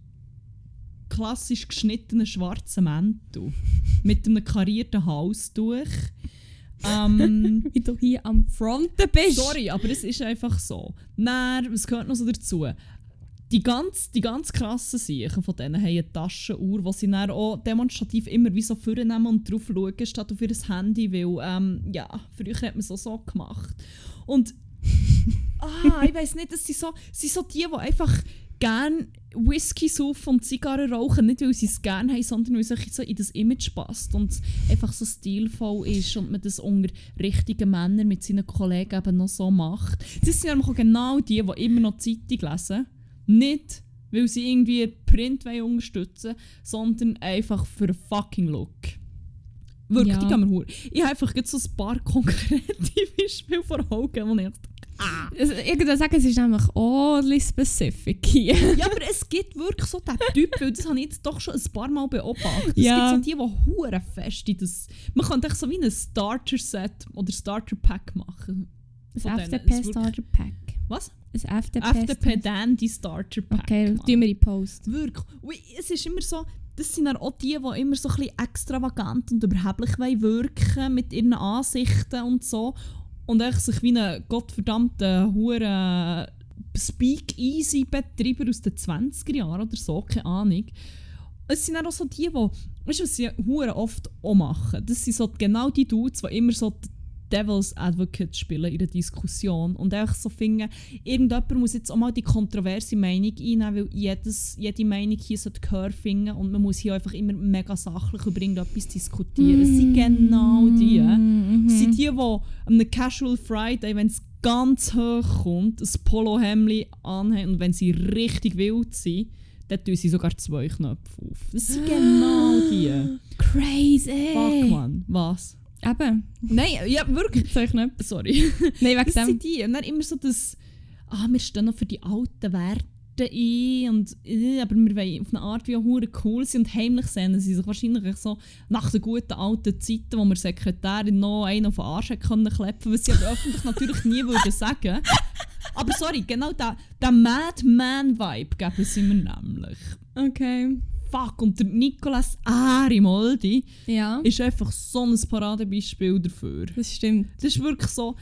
Speaker 1: klassisch geschnittenen schwarzen Mäntel. (laughs) mit einem karierten Halstuch. Ähm, (laughs)
Speaker 2: Wie du hier am Fronten bist.
Speaker 1: sorry, aber es ist einfach so. Dann, was gehört noch so dazu? Die ganz, die ganz krassen Sachen von denen haben eine Taschenuhr, die sie dann auch demonstrativ immer wie so vornehmen und drauf schauen, statt auf ihr Handy, weil, ähm, ja, früher hat man es auch so gemacht. Und, (laughs) ah, ich weiß nicht, das sind so, sind so die, die einfach gerne Whisky saufen und Zigarren rauchen, nicht weil sie es gerne haben, sondern weil es so in das Image passt und einfach so stilvoll ist und man das unter richtigen Männern mit seinen Kollegen eben noch so macht. Das sind nämlich auch genau die, die immer noch Zeitung lesen. Nicht, weil sie irgendwie Print wollen unterstützen sondern einfach für fucking Look. Wirklich,
Speaker 2: Ja.
Speaker 1: die kann man hure. Ich habe einfach jetzt so ein paar (laughs) konkrete Beispiele vor Augen, wo ich ah.
Speaker 2: Ich würde sagen, es ist nämlich oddly specific hier.
Speaker 1: Ja, aber es gibt wirklich so den Typ, weil das habe ich jetzt doch schon ein paar Mal beobachtet.
Speaker 2: Ja.
Speaker 1: Es gibt so die, die hure fest in das... Man könnte echt so wie ein Starter-Set oder Starter-Pack machen.
Speaker 2: Ein
Speaker 1: Von denen. Es
Speaker 2: FDP
Speaker 1: wirklich-
Speaker 2: Starter Pack.
Speaker 1: Was?
Speaker 2: Ein FDP.
Speaker 1: FDP Dandy Starter-Pack.
Speaker 2: Okay, tun wir in Post.
Speaker 1: Wirklich. Es ist immer so, das sind dann auch die, die immer so ein extravagant und überheblich wirken mit ihren Ansichten und so. Und echt sich wie ein gottverdammter hure Speak-Easy-Betreiber aus den 20er Jahren oder so, keine Ahnung. Es sind dann auch so die, die, weißt du, was sie hure oft auch machen? Das sind so genau die Dudes, die immer so die Devil's Advocate spielen in der Diskussion und einfach so finden, irgendjemand muss jetzt auch mal die kontroverse Meinung einnehmen, weil jedes, jede Meinung hier sollte Gehör finden und man muss hier einfach immer mega sachlich über irgendetwas diskutieren. Es sind genau die.
Speaker 2: Mhm.
Speaker 1: Es sind die, die an einem Casual Friday, wenn es ganz hoch kommt, ein Polohemd anhaben und wenn sie richtig wild sind, dort tun sie sogar zwei Knöpfe auf. Das sind genau die. (gasps)
Speaker 2: Crazy!
Speaker 1: Fuck, man. Was?
Speaker 2: Eben.
Speaker 1: Nein, ja, wirklich.
Speaker 2: Soll ich nicht?
Speaker 1: Sorry. (laughs)
Speaker 2: Nein, wegen
Speaker 1: Das
Speaker 2: dem.
Speaker 1: sind die. Und dann immer so das, ah, wir stehen noch für die alten Werte ein, und, äh, aber wir wollen auf eine Art wie auch hure cool sein und heimlich sehen sie sich wahrscheinlich so nach den guten alten Zeiten, wo wir Sekretärin noch einen auf den Arsch können klepfen, was sie aber öffentlich natürlich nie würden sagen. Aber sorry, genau der, der Madman-Vibe geben sie mir nämlich.
Speaker 2: Okay.
Speaker 1: Fuck, und der Nicolas Arimoldi
Speaker 2: Ja,
Speaker 1: ist einfach so ein Paradebeispiel dafür.
Speaker 2: das stimmt.
Speaker 1: Das ist wirklich so,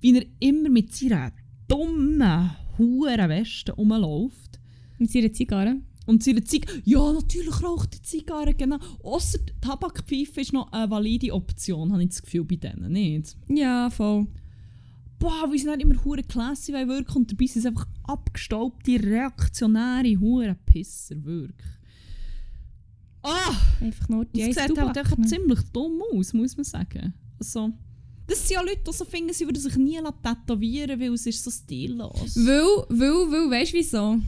Speaker 1: wie er immer mit seiner dummen, huren Weste rumläuft.
Speaker 2: Mit seiner Zigarre.
Speaker 1: Und seine Zigarre, ja natürlich raucht die Zigarre, genau. Ausser Tabakpfeife ist noch eine valide Option, habe ich das Gefühl bei denen, nicht?
Speaker 2: Ja, voll.
Speaker 1: Boah, wie sie dann immer hure classy wirken und dabei sind sie einfach abgestaubte, reaktionäre hure Pisser, wirklich. Ah!
Speaker 2: Einfach nur die
Speaker 1: Das sieht halt einfach ziemlich dumm aus, muss man sagen. Also, das sind ja Leute, die so finden, sie würden sich nie tätowieren weil es ist so stillos.
Speaker 2: Weil, weil, weil, weißt du wieso?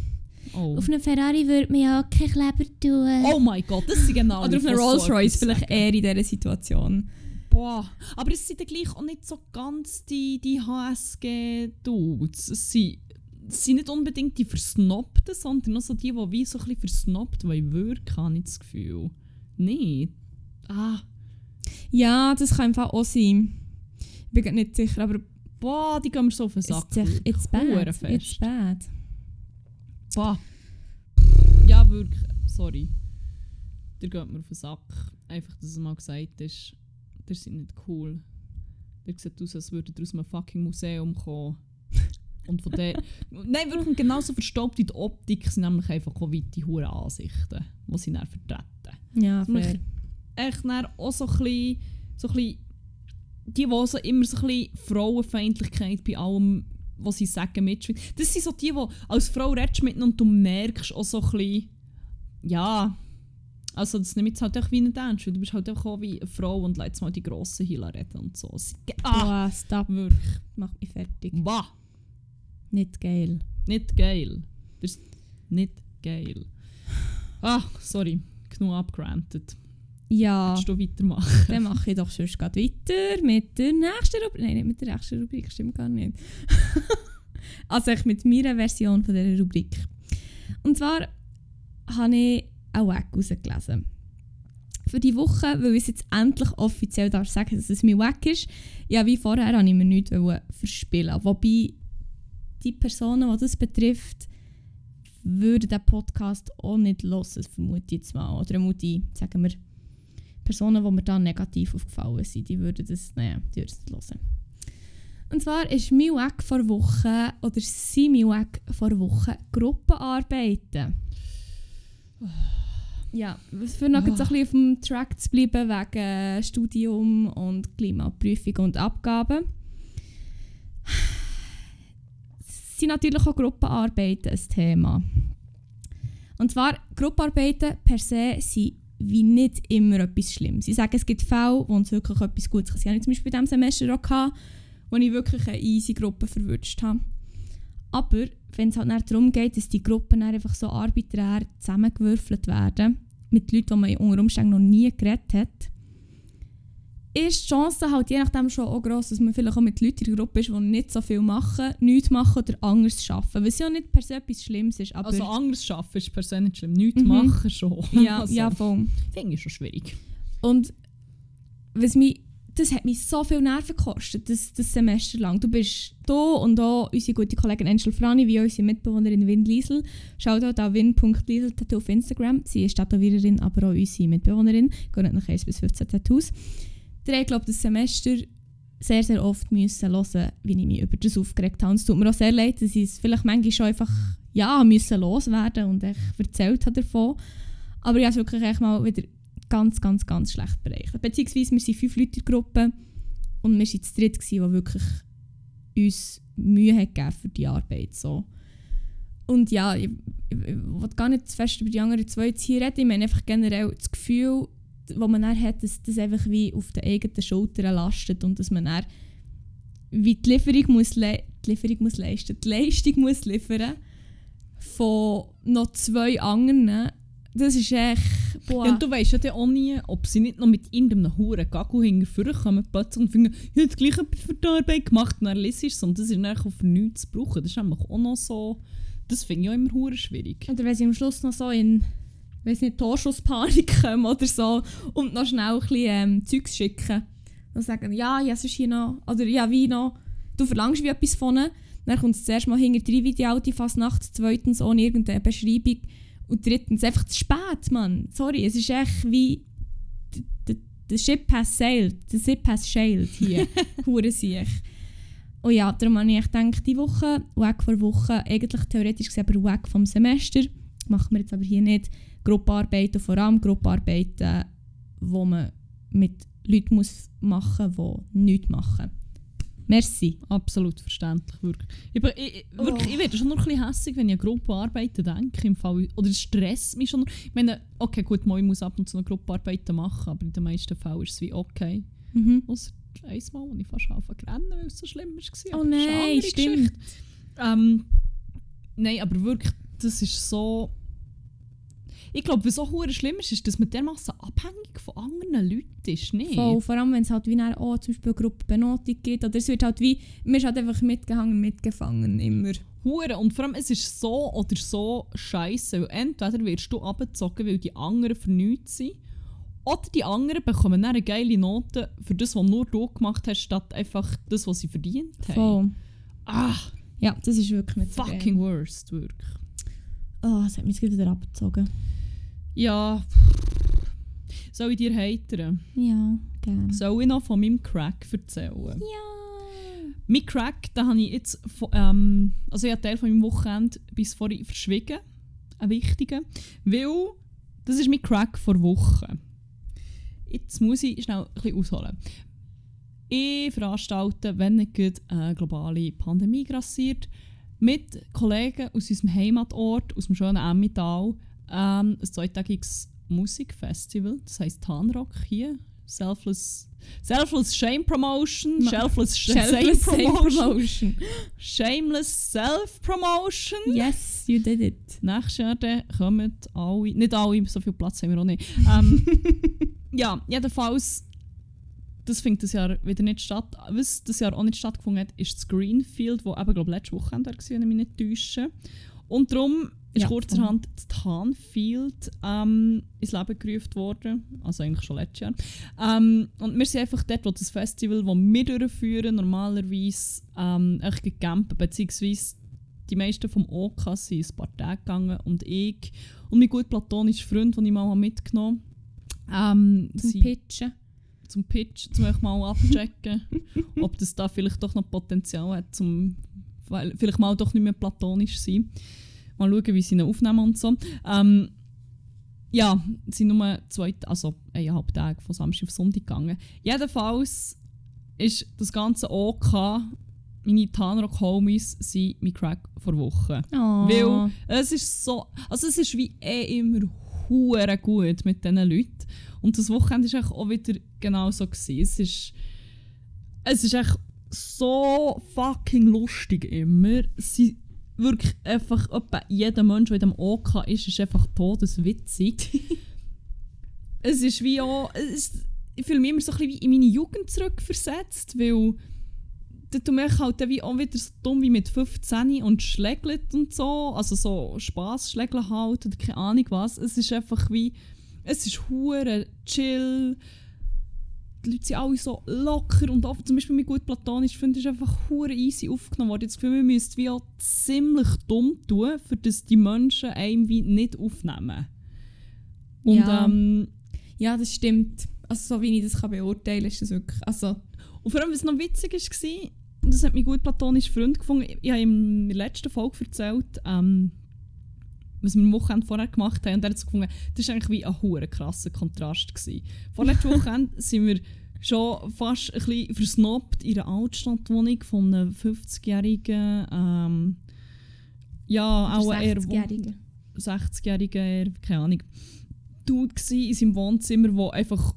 Speaker 1: Oh.
Speaker 2: Auf einem Ferrari würde man ja keinen Kleber tun.
Speaker 1: oh mein Gott, das sind genau
Speaker 2: Oder auf einem Rolls Royce vielleicht
Speaker 1: sagen.
Speaker 2: eher in dieser Situation.
Speaker 1: Boah. Aber es sind dann gleich auch nicht so ganz die, die HSG-Dudes. Es sind, es sind nicht unbedingt die Versnobten, sondern auch so die, die wie so ein bisschen versnobbt wollen wirken, habe ich das Gefühl. Nicht? Ah.
Speaker 2: Ja, das kann einfach auch sein. Ich bin grad nicht sicher, aber
Speaker 1: Boah, die gehen mir so auf den Sack.
Speaker 2: it's, echt- it's bad.
Speaker 1: Hurenfest.
Speaker 2: It's bad.
Speaker 1: Boah. Ja, wirklich. Sorry. Der geht mir auf den Sack. Einfach, dass es mal gesagt ist, der sind nicht cool. Der sieht aus, als würde aus einem fucking Museum kommen. (laughs) Und von der. (laughs) Nein, wirklich genauso verstaubt wie die Optik sind nämlich einfach auch weite hure Ansichten, die sie dann vertreten.
Speaker 2: Ja, fair.
Speaker 1: Echt dann auch so ein bisschen, so ein bisschen die, die so immer so ein bisschen Frauenfeindlichkeit bei allem, was sie sagen, mitschwingen. Das sind so die, die als Frau redest mit und du merkst auch so ein bisschen, ja, also das nimmt jetzt halt auch wie nicht ernst, du bist halt auch wie eine Frau und lässt mal die grossen Hila reden und so. Ah,
Speaker 2: Boah, stop.
Speaker 1: wirklich,
Speaker 2: Macht mich fertig.
Speaker 1: bah,
Speaker 2: Nicht geil.
Speaker 1: nicht geil. Das ist nicht geil. Ah, sorry, genug abgerantet.
Speaker 2: Ja,
Speaker 1: Willst du weitermachen?
Speaker 2: dann mache ich doch sonst grad weiter mit der nächsten Rubrik. Nein, nicht mit der nächsten Rubrik, stimmt gar nicht. (laughs) also ich mit meiner Version von dieser Rubrik. Und zwar habe ich auch Wack rausgelesen. Für die Woche, weil ich es jetzt endlich offiziell darf sagen, dass es mein Wack ist. Ja, wie vorher habe ich mir nichts verspielen. Wobei die Personen, die das betrifft, würden den Podcast auch nicht hören, vermute ich jetzt mal. Oder ich, sagen wir, Personen, die mir dann negativ aufgefallen sind, die würden das, naja, die würden es nicht hören. Und zwar ist mein Wack vor Wochen, oder sind mein Wack vor Wochen Gruppenarbeiten. Ja, was für noch
Speaker 1: Ah.
Speaker 2: so ein bisschen auf dem Track zu bleiben wegen Studium und Klimaprüfung und Abgaben. Sind natürlich auch Gruppenarbeiten ein Thema. Und zwar, Gruppenarbeiten per se sind wie nicht immer etwas Schlimmes. Sie sagen, es gibt Fälle, wo es wirklich etwas Gutes kann. Ich hatte zum Beispiel in diesem Semester auch, gehabt, wo ich wirklich eine easy Gruppe verwünscht habe. Aber wenn es halt darum geht, dass die Gruppen einfach so arbiträr zusammengewürfelt werden, mit Leuten, die man unter Umständen noch nie geredet hat, ist die Chance halt je nachdem schon auch gross, dass man vielleicht auch mit Leuten in der Gruppe ist, die nicht so viel machen, nichts machen oder anders arbeiten. Was ja nicht per se etwas Schlimmes ist, aber...
Speaker 1: Also anders arbeiten ist per se nicht schlimm. Nichts
Speaker 2: Mhm.
Speaker 1: machen schon.
Speaker 2: ja, (laughs)
Speaker 1: also,
Speaker 2: ja, voll.
Speaker 1: Finde ich schon schwierig.
Speaker 2: Und was mich, das hat mich so viel Nerven gekostet, das, das Semester lang. Du bist da und da unsere gute Kollegin Angel Frani, wie auch unsere Mitbewohnerin Win Liesel. Schaut auch da win.liesel-tattoo auf Instagram. Sie ist Tätowiererin, aber auch unsere Mitbewohnerin. Geht nicht nach 1 bis 15 Tattoos. Der hat, glaube das Semester sehr, sehr oft müssen hören, wie ich mich über das aufgeregt habe. Und es tut mir auch sehr leid, dass ich es vielleicht manchmal schon einfach ja, müssen loswerden und ich erzählt habe davon. Aber ich habe es wirklich mal wieder ganz, ganz, ganz schlecht berechnet. Beziehungsweise wir sind fünf Leute in der Gruppe und wir waren zu dritt, die wirklich uns Mühe hat für die Arbeit. So. Und ja, ich, ich, ich will gar nicht zu fest über die anderen zwei hier reden. Ich meine einfach generell das Gefühl, das man dann hat, dass das einfach wie auf den eigenen Schultern lastet und dass man dann wie die Lieferung muss, die Lieferung muss leisten, die Leistung muss liefern von noch zwei anderen. Das ist echt. Boah.
Speaker 1: Ja, und du weißt ja auch nie, ob sie nicht noch mit irgendeinem huren Gagu hinterher kommen plötzlich und finden, ich habe gleich etwas für die Arbeit gemacht und dann liest es und das ist dann für nichts zu brauchen. Das ist einfach auch noch so, das finde ich auch immer schwierig.
Speaker 2: Oder wenn sie am Schluss noch so in weiß nicht, Torschusspanik (laughs) kommen oder so und noch schnell ein bisschen ähm, Zeugs schicken. Dann sagen, ja, ja, es ist hier noch, oder ja, wie noch, du verlangst wie etwas von ihnen. Dann kommt es zuerst mal hinter drei wie die alte Fasnacht, zweitens ohne irgendeine Beschreibung und drittens einfach zu spät, Mann. Sorry, es ist echt wie the ship has sailed, the ship has sailed hier. (laughs) Hure sich. Und ja, darum habe ich gedacht, die Woche, weg vor Woche, eigentlich theoretisch gesehen, aber weg vom Semester, machen wir jetzt aber hier nicht. Gruppenarbeiten, vor allem Gruppenarbeiten, wo man mit Leuten muss machen muss, die nichts machen. Merci.
Speaker 1: Absolut verständlich, wirklich. Ich, ich, wirklich, oh. ich werde schon noch ein bisschen hässlich, wenn ich an Gruppenarbeiten denke. Im Fall, oder es stresst mich schon noch. Ich meine, okay, gut, ich muss ab und zu eine Gruppenarbeiten machen, aber in den meisten Fällen ist es wie okay. Mhm. Ausser einmal, wo ich fast anfangen rennen, weil es so schlimm war.
Speaker 2: Oh nein, stimmt.
Speaker 1: Ähm, nein, aber wirklich, das ist so ich glaube, was so hure schlimm ist, ist, dass man dermaßen abhängig von anderen Leuten ist, nicht?
Speaker 2: Voll, vor allem wenn es halt wie eine, oh, zum Beispiel eine Gruppe Benotung gibt, oder es wird halt wie, man ist halt einfach mitgehangen, mitgefangen, immer.
Speaker 1: Hure und vor allem, es ist so oder so scheiße, entweder wirst du abgezogen, weil die anderen nichts sind, oder die anderen bekommen dann eine geile Note für das, was nur du gemacht hast, statt einfach das, was sie verdient haben.
Speaker 2: Voll.
Speaker 1: Ah!
Speaker 2: Ja, das ist wirklich nicht
Speaker 1: Fucking worst, wirklich.
Speaker 2: Oh, das hat mich wieder abgezogen.
Speaker 1: Ja. Soll ich dir heitern?
Speaker 2: Ja, gerne.
Speaker 1: Soll ich noch von meinem Crack erzählen?
Speaker 2: Ja.
Speaker 1: Mein Crack, da habe ich jetzt, ähm, also ich habe Teil von meinem Wochenende bis vorhin verschwiegen. Ein wichtiger. Weil, das ist mein Crack vor Wochen. Jetzt muss ich schnell ein bisschen ausholen. Ich veranstalte, wenn nicht eine globale Pandemie grassiert, mit Kollegen aus unserem Heimatort, aus dem schönen Emmental, ähm, ein zweitägiges Musikfestival, das heisst Tanrock hier. Selfless, selfless Shame Promotion. Selfless,
Speaker 2: selfless Shame Promotion.
Speaker 1: Shameless Self Promotion.
Speaker 2: Yes, you did it.
Speaker 1: Nächstes Jahr kommen alle, nicht alle, so viel Platz haben wir auch nicht. Ähm, (laughs) ja, jedenfalls, das findet das Jahr wieder nicht statt. Was das Jahr auch nicht stattgefunden hat, ist das Greenfield, wo eben, glaube letzte Woche war, wenn ich mich nicht täusche. Und darum ist ja, kurzerhand das Tanfield ähm, ins Leben gerufen worden. Also eigentlich schon letztes Jahr. Ähm, und wir sind einfach dort, wo das Festival, das wir durchführen, normalerweise ähm, echt gecampt, beziehungsweise die meisten vom OK sind ein paar Tage gegangen und ich und mein gut platonischer Freund, den ich mal mitgenommen habe. Ähm,
Speaker 2: zum Pitchen?
Speaker 1: Zum Pitchen, zum euch mal abchecken, (laughs) ob das da vielleicht doch noch Potenzial hat, zum vielleicht mal doch nicht mehr platonisch sein. Mal schauen, wie sie ihn aufnehmen und so. Ähm, ja, es sind nur zwei, also eineinhalb Tage von Samstag auf Sonntag gegangen. Jedenfalls ist das ganze OK, meine Tanrock-Homies sind mein Crack vor Wochen.
Speaker 2: Oh.
Speaker 1: Weil es ist so, also es ist wie eh immer hure gut mit diesen Leuten. Und das Wochenende war auch wieder genau so. Gewesen. Es ist, es ist echt so fucking lustig immer. Sie wirklich einfach etwa jeder Mensch, der in diesem OK ist, ist einfach todeswitzig. (laughs) es ist wie auch, es, ich fühle mich immer so ein bisschen wie in meine Jugend zurückversetzt, weil da tue ich halt wie auch wieder so dumm wie mit 15 und schlägelt und so, also so Spass schlägeln halt oder keine Ahnung was. Es ist einfach wie, es ist hure chill, die Leute sind alle so locker und oft, zum Beispiel mit gut platonisch, finde ich einfach hure easy aufgenommen worden. Das Gefühl, wir müssen wie auch ziemlich dumm tun, für dass die Menschen einem wie nicht aufnehmen.
Speaker 2: Und, ja. Ähm, ja, das stimmt. Also so wie ich das kann beurteilen kann, ist das wirklich, also...
Speaker 1: Und vor allem, was noch witzig war, das hat mein gut platonischer Freund gefunden, ich habe ihm in der letzten Folge erzählt, ähm, was wir am Wochenende vorher gemacht haben. Und er hat so gefunden, das war eigentlich wie ein hoher krasser Kontrast. Gewesen. Vorletzte (laughs) Wochenende sind wir schon fast ein bisschen versnobbt in einer Altstadtwohnung von einem 50-jährigen, ähm, ja, auch eher
Speaker 2: 60-jährigen,
Speaker 1: 60-jährigen, keine Ahnung, Dude in seinem Wohnzimmer, der einfach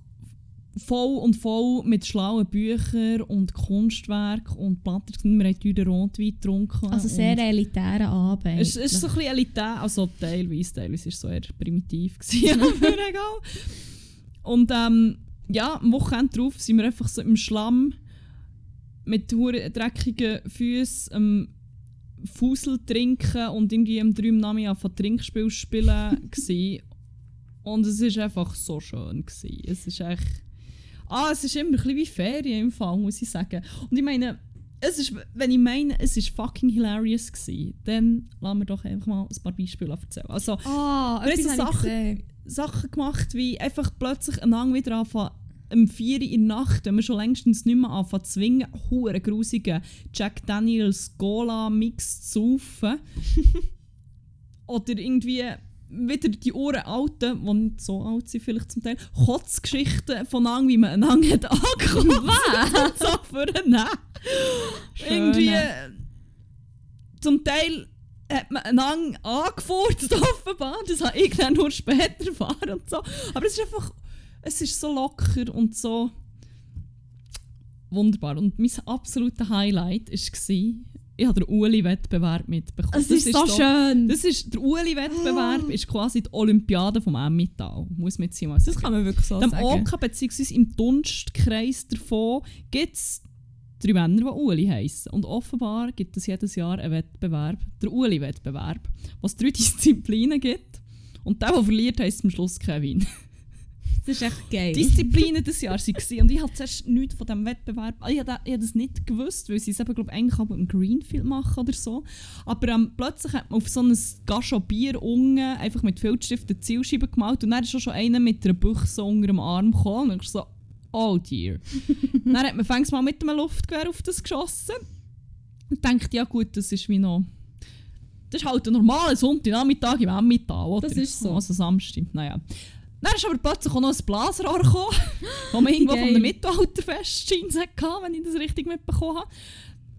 Speaker 1: voll und voll mit schlauen Büchern und Kunstwerk und Platten. Wir haben teuren Rotwein getrunken.
Speaker 2: Also sehr elitärer Abend.
Speaker 1: Es ist so ein bisschen elitär, also teilweise, teilweise war es so eher primitiv. Gewesen, (laughs) aber egal. Und ähm, ja, am Wochenende drauf sind wir einfach so im Schlamm mit dreckigen Füßen am Fusel trinken und irgendwie am 3 Nami auf Trinkspiel spielen. (laughs) Und es war einfach so schön. Gewesen. Es ist echt... Ah, es ist immer ein bisschen wie Ferien im Fall, muss ich sagen. Und ich meine, es ist, wenn ich meine, es ist fucking hilarious gewesen, dann lassen wir doch einfach mal ein paar Beispiele erzählen. Also,
Speaker 2: Ah,
Speaker 1: Wir haben so Sachen-. Sachen gemacht, wie einfach plötzlich einander wieder anfangen, um 4 Uhr in der Nacht, wenn wir schon längstens nicht mehr anfangen zu zwingen, hure grusigen Jack Daniels Cola Mix zu saufen. (laughs) Oder irgendwie wieder die Ohren alten, die nicht so alt sind vielleicht zum Teil, Kotzgeschichten von an, wie man einander hat angekommen. Was? (laughs) so für einen Irgendwie, äh, zum Teil hat man einander angefurzt (laughs) offenbar, das habe ich dann nur später erfahren und so. Aber es ist einfach, es ist so locker und so wunderbar. Und mein absolutes Highlight war, ich habe den Uli-Wettbewerb mitbekommen.
Speaker 2: Es ist, so schön.
Speaker 1: Das ist, der Uli-Wettbewerb ist quasi die Olympiade vom Emmental, muss man jetzt hier mal sagen.
Speaker 2: das kann man wirklich so
Speaker 1: Dem
Speaker 2: sagen.
Speaker 1: OK, beziehungsweise im Dunstkreis davon, gibt es drei Männer, die Uli heißen. Und offenbar gibt es jedes Jahr einen Wettbewerb, der Uli-Wettbewerb, wo es drei (laughs) Disziplinen gibt. Und der, der verliert, heisst am Schluss Kevin.
Speaker 2: Das ist echt geil.
Speaker 1: Disziplinen des Jahres waren. (laughs) Und ich habe zuerst nichts von diesem Wettbewerb. Ich habe ich habe das nicht gewusst, weil sie es eben, glaube ich, eigentlich auch mit dem Greenfield machen oder so. Aber ähm, plötzlich hat man auf so ein Gascho Bier unten einfach mit Filzstift eine Zielscheibe gemalt und dann ist schon schon einer mit einer Büchse unter dem Arm gekommen. Und ich so, oh dear. (laughs) dann hat man fängst mal mit einem Luftgewehr auf das geschossen. Und denkt, ja gut, das ist wie noch... Das ist halt ein normaler Sonntagnachmittag im Emmental, oder?
Speaker 2: Das ist so.
Speaker 1: Also Samstag, naja. Dann ist aber plötzlich auch noch ein Blasrohr gekommen, (laughs) das man irgendwo einem Mittelalterfest hatte, wenn ich das richtig mitbekommen habe.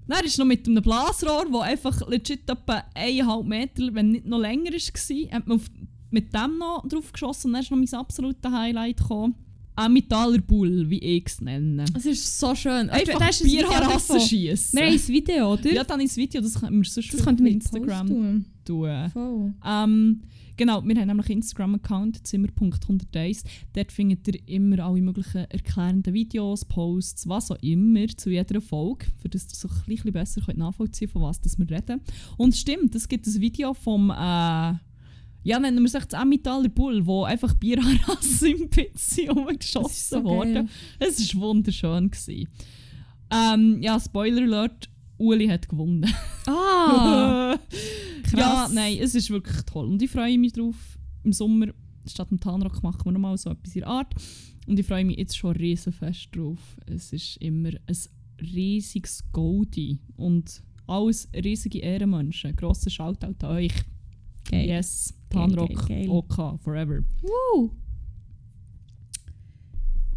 Speaker 1: Dann ist noch mit einem Blasrohr, das einfach legit etwa eineinhalb Meter, wenn nicht noch länger war, hat man auf, mit dem noch drauf geschossen und dann ist noch mein absolutes Highlight gekommen. Emmentaler Bull, wie ich es nenne.
Speaker 2: Es ist so schön.
Speaker 1: Einfach
Speaker 2: Da ist
Speaker 1: Bierharassen
Speaker 2: davon.
Speaker 1: schiessen.
Speaker 2: Wir haben ein Video, oder?
Speaker 1: Ja, dann ist das Video, das können wir sonst
Speaker 2: das
Speaker 1: auf Instagram
Speaker 2: tun.
Speaker 1: tun.
Speaker 2: Voll.
Speaker 1: Ähm, genau, wir haben nämlich einen Instagram-Account, zimmer.101. Dort findet ihr immer alle möglichen erklärenden Videos, Posts, was auch immer zu jeder Folge, für das ihr so ein bisschen besser könnt nachvollziehen könnt, von was das wir reden. Und stimmt, es gibt ein Video vom, äh, ja, nennen wir es echt Emmentaler Bull, wo einfach Bierharassen im
Speaker 2: ist
Speaker 1: umgeschossen
Speaker 2: so geil.
Speaker 1: Es war wunderschön. Gewesen. Ähm, ja, Spoiler Alert, Uli hat gewonnen.
Speaker 2: Ah! (laughs)
Speaker 1: Ja,
Speaker 2: Krass.
Speaker 1: nein, es ist wirklich toll. Und ich freue mich drauf. Im Sommer, statt dem Tanrock, machen wir nochmal so etwas in der Art. Und ich freue mich jetzt schon riesenfest drauf. Es ist immer ein riesiges Goldie. Und alles riesige Ehrenmenschen. Grosser Shoutout an euch.
Speaker 2: Geil.
Speaker 1: Yes, Tanrock,
Speaker 2: geil, geil.
Speaker 1: OK, forever.
Speaker 2: Woo.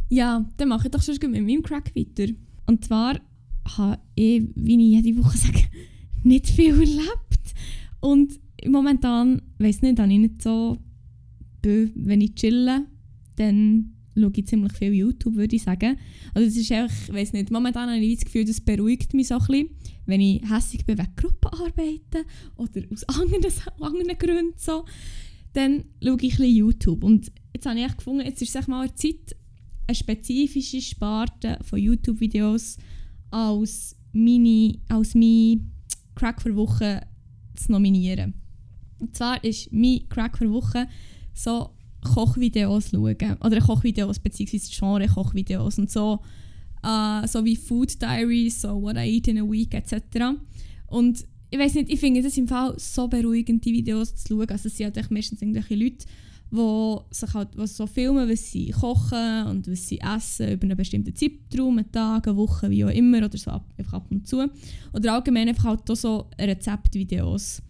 Speaker 2: Ja, dann mache ich doch schon mit meinem Crack weiter. Und zwar habe ich, wie ich jede Woche sage, (laughs) nicht viel erlebt. Und momentan, weiß nicht, habe ich nicht so, wenn ich chille, dann schaue ich ziemlich viel YouTube, würde ich sagen. Also es ist einfach, ich weiß nicht, momentan habe ich das Gefühl, das beruhigt mich so ein bisschen, wenn ich hässlich bin wegen Gruppenarbeiten oder aus (laughs) anderen, anderen Gründen so, dann schaue ich ein bisschen YouTube. Und jetzt habe ich echt gefunden, jetzt ist es mal eine Zeit, eine spezifische Sparte von YouTube-Videos als, meine, als mein Crack für Woche zu nominieren. Und zwar ist mein Crack für Woche so Kochvideos schauen. Oder Kochvideos, beziehungsweise Genre Kochvideos. Und so, äh, so wie Food Diaries, so What I Eat in a Week etc. Und ich weiß nicht, ich finde das im Fall so beruhigend, die Videos zu schauen. Also es sind halt meistens irgendwelche Leute, die sich halt was so filmen, was sie kochen und was sie essen über einen bestimmten Zeitraum, einen Tag, eine Woche, wie auch immer, oder so ab, einfach ab und zu. Oder allgemein einfach halt auch so Rezeptvideos,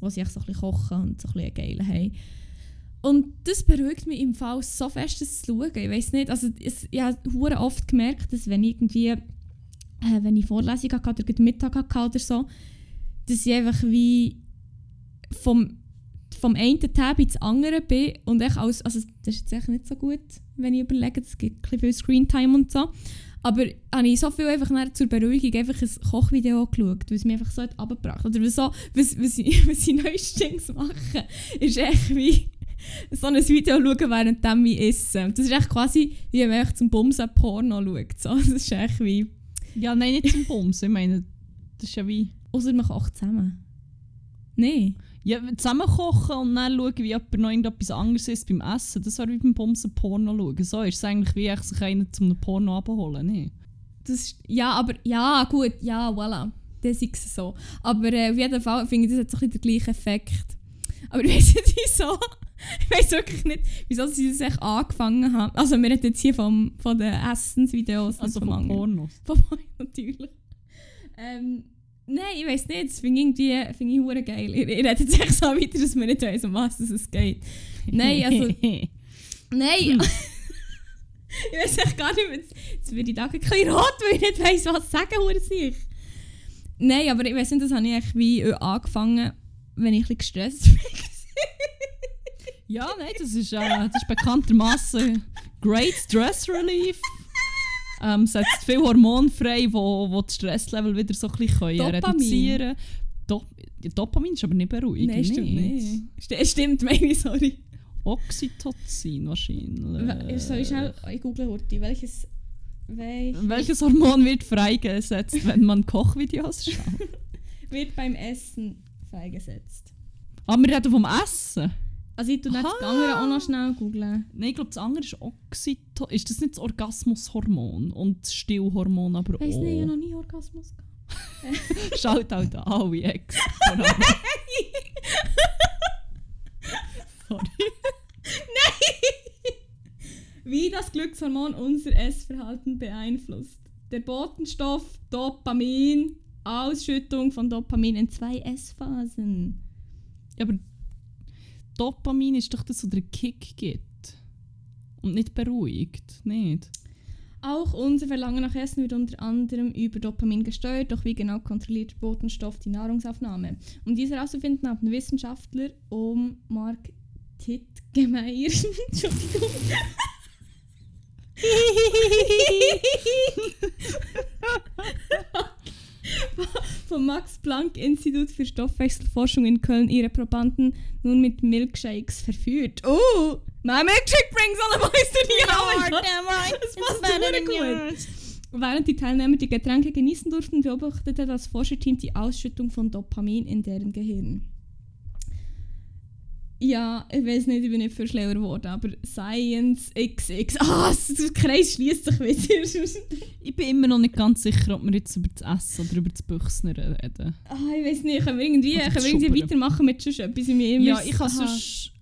Speaker 2: wo sie so ein kochen und so ein bisschen geil haben. Und das beruhigt mich im Fall so fest, das zu schauen. Ich weiß nicht, also es, ich habe oft gemerkt, dass wenn ich irgendwie, äh, wenn ich Vorlesung hatte oder Mittag hatte oder so, dass ich einfach wie vom vom einen Tab ins andere bin und ich als, also das ist jetzt echt nicht so gut, wenn ich überlege, es gibt ein bisschen viel Screentime und so. Aber habe ich so viel einfach zur Beruhigung einfach ein Kochvideo geschaut, weil es mich einfach so hat abgebracht. Oder was, so, was, was, ich, (laughs) was ich neuestens mache, ist echt wie so ein Video schauen, während ich esse. Das ist echt quasi, wie wenn man zum Bumsen Porno schaut. So. Das ist echt wie...
Speaker 1: Ja, nein, nicht zum Bumsen. Ich meine, das ist ja wie...
Speaker 2: Außer man kocht zusammen. Nein.
Speaker 1: Ja, zusammen kochen und dann schauen, wie jemand noch irgendetwas anderes ist beim Essen. Das wäre wie beim Bumsen Porno schauen. So ist es eigentlich wie ich sich einen zum Porno abholen. Nee.
Speaker 2: Das ist, ja, aber ja, gut, ja, voilà. Das ist so. Aber äh, auf jeden Fall finde ich, das hat so ein bisschen den gleichen Effekt. Aber (laughs) ich weiß nicht wieso. Ich weiß wirklich nicht, wieso sie das echt angefangen haben. Also wir reden jetzt hier vom, von den Essensvideos.
Speaker 1: Also
Speaker 2: vom
Speaker 1: von Pornos.
Speaker 2: Von (laughs) natürlich. Ähm, Nein, ich weiß nicht. Das finde ich irgendwie find ich hure geil. Ich, ich rede jetzt so weiter, dass wir nicht weiss, um was es geht. Nein, also... (laughs) nein! (laughs) ich weiß echt gar nicht mehr. Jetzt wird die Augen ein bisschen rot, weil ich nicht weiss, was sagen hure sich. Nein, aber ich weiß nicht, das habe ich echt wie angefangen, wenn ich ein bisschen gestresst (laughs) bin.
Speaker 1: ja, nein, das ist, äh, das ist bekanntermaßen Great Stress Relief ähm, setzt viel Hormone frei, wo, wo das Stresslevel wieder so ein bisschen
Speaker 2: Dopamin.
Speaker 1: reduzieren Dop Dopamin ist aber nicht beruhigend.
Speaker 2: Nein, stimmt nicht. nicht. Stimmt, (laughs) meine sorry.
Speaker 1: Oxytocin wahrscheinlich.
Speaker 2: Soll ich schnell, ich google heute, welches...
Speaker 1: Welches, welches Hormon wird freigesetzt, wenn man Kochvideos schaut? (laughs)
Speaker 2: wird beim Essen freigesetzt.
Speaker 1: Aber wir reden vom Essen?
Speaker 2: Also ich tue das andere auch noch schnell googeln.
Speaker 1: Nein, ich glaube, das andere ist Oxytocin. Ist das nicht das Orgasmushormon? Und das Stillhormon aber
Speaker 2: Weiss
Speaker 1: auch?
Speaker 2: nicht, ich habe noch nie Orgasmus gehabt. (laughs) (laughs)
Speaker 1: Schaut halt an alle Ex. Sorry.
Speaker 2: Nein! Wie das Glückshormon unser Essverhalten beeinflusst. Der Botenstoff Dopamin, Ausschüttung von Dopamin in zwei Essphasen.
Speaker 1: Ja, aber Dopamin ist doch das, was dir einen Kick gibt. Und nicht beruhigt, nicht?
Speaker 2: Auch unser Verlangen nach Essen wird unter anderem über Dopamin gesteuert, doch wie genau kontrolliert der Botenstoff die Nahrungsaufnahme? Um dies herauszufinden, haben Wissenschaftler um Mark Tittgemeier (laughs) Entschuldigung. (laughs) (laughs) vom Max-Planck-Institut für Stoffwechselforschung in Köln ihre Probanden nun mit Milkshakes verführt. Oh, my milkshake brings all the boys to the heart. Das passt gut. Während die Teilnehmer die Getränke genießen durften, beobachtete das Forscherteam die Ausschüttung von Dopamin in deren Gehirn. Ja, ich weiß nicht, ich bin nicht viel schlauer geworden, aber Science XX. Ah, der Kreis schließt sich wieder. (laughs)
Speaker 1: ich bin immer noch nicht ganz sicher, ob wir jetzt über das Essen oder über das Büchsen reden.
Speaker 2: Ah, ich weiß nicht, können wir irgendwie, können wir irgendwie weitermachen mit sonst etwas? Ich immer
Speaker 1: ja, ich kann sonst...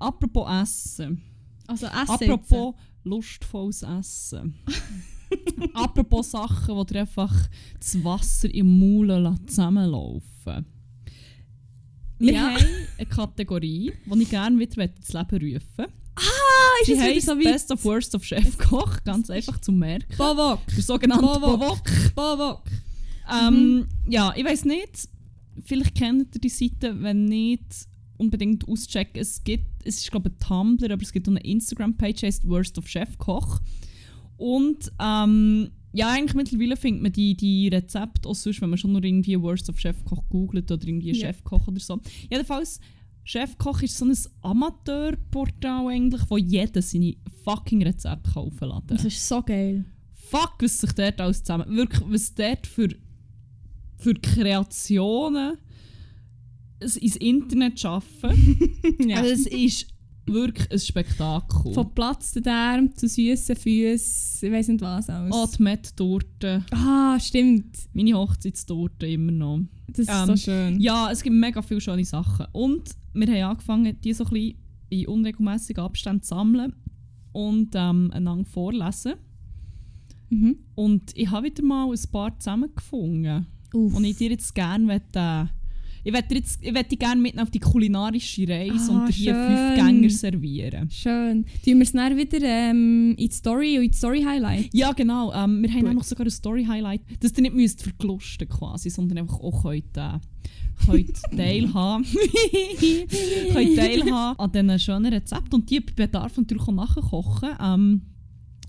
Speaker 1: Apropos Essen.
Speaker 2: Also Essen
Speaker 1: Apropos jetzt. lustvolles Essen. (laughs) Apropos Sachen, wo dir einfach das Wasser im Maul zusammenlaufen wir ja. haben eine Kategorie, die ich gerne wieder ins Leben rufen
Speaker 2: Ah, ist
Speaker 1: Sie heisst so Best of Worst of Chefkoch, ganz einfach zu merken.
Speaker 2: Bovok.
Speaker 1: Der sogenannte Bovok.
Speaker 2: Bovok.
Speaker 1: Ähm, mhm. Ja, ich weiß nicht, vielleicht kennt ihr die Seite, wenn nicht, unbedingt auschecken. Es gibt, es ist glaube ich ein Tumblr, aber es gibt auch eine Instagram-Page, die heißt Worst of Chefkoch. Und ähm, ja, eigentlich mittlerweile findet man die, die Rezepte auch sonst, wenn man schon nur irgendwie Worst of Chefkoch googelt oder irgendwie yeah. Chefkoch oder so. Jedenfalls, Chefkoch ist so ein Amateurportal eigentlich, wo jeder seine fucking Rezepte aufladen kann.
Speaker 2: Das ist so geil.
Speaker 1: Fuck, was sich dort alles zusammen... Wirklich, was dort für, für Kreationen ins Internet schaffen. (laughs) ja. Also es ist wirklich ein Spektakel.
Speaker 2: Von platzten Darm zu süßen Füßen, ich weiß nicht was alles.
Speaker 1: Oh, die Met-Torte.
Speaker 2: Ah, stimmt.
Speaker 1: Meine Hochzeitstorte immer noch.
Speaker 2: Das ist ähm, so schön.
Speaker 1: Ja, es gibt mega viele schöne Sachen. Und wir haben angefangen, die so ein bisschen in unregelmäßigen Abständen zu sammeln und ähm, einander vorlesen. Mhm. Und ich habe wieder mal ein paar zusammengefunden. Uff. Und ich dir jetzt gerne möchte, ich ich dich gerne mit auf die kulinarische Reise ah, und hier fünf Gänger servieren.
Speaker 2: Schön. Tun wir es dann wieder ähm, in die Story und in die Story-Highlight?
Speaker 1: Ja, genau. Ähm, wir haben auch noch sogar ein Story-Highlight, dass ihr nicht müsst verglusten quasi, sondern einfach auch könnt, äh, könnt (laughs) teilhaben (laughs) könnt teilhaben an diesen schönen Rezepten und die bei Bedarf natürlich auch nachkochen. Ähm,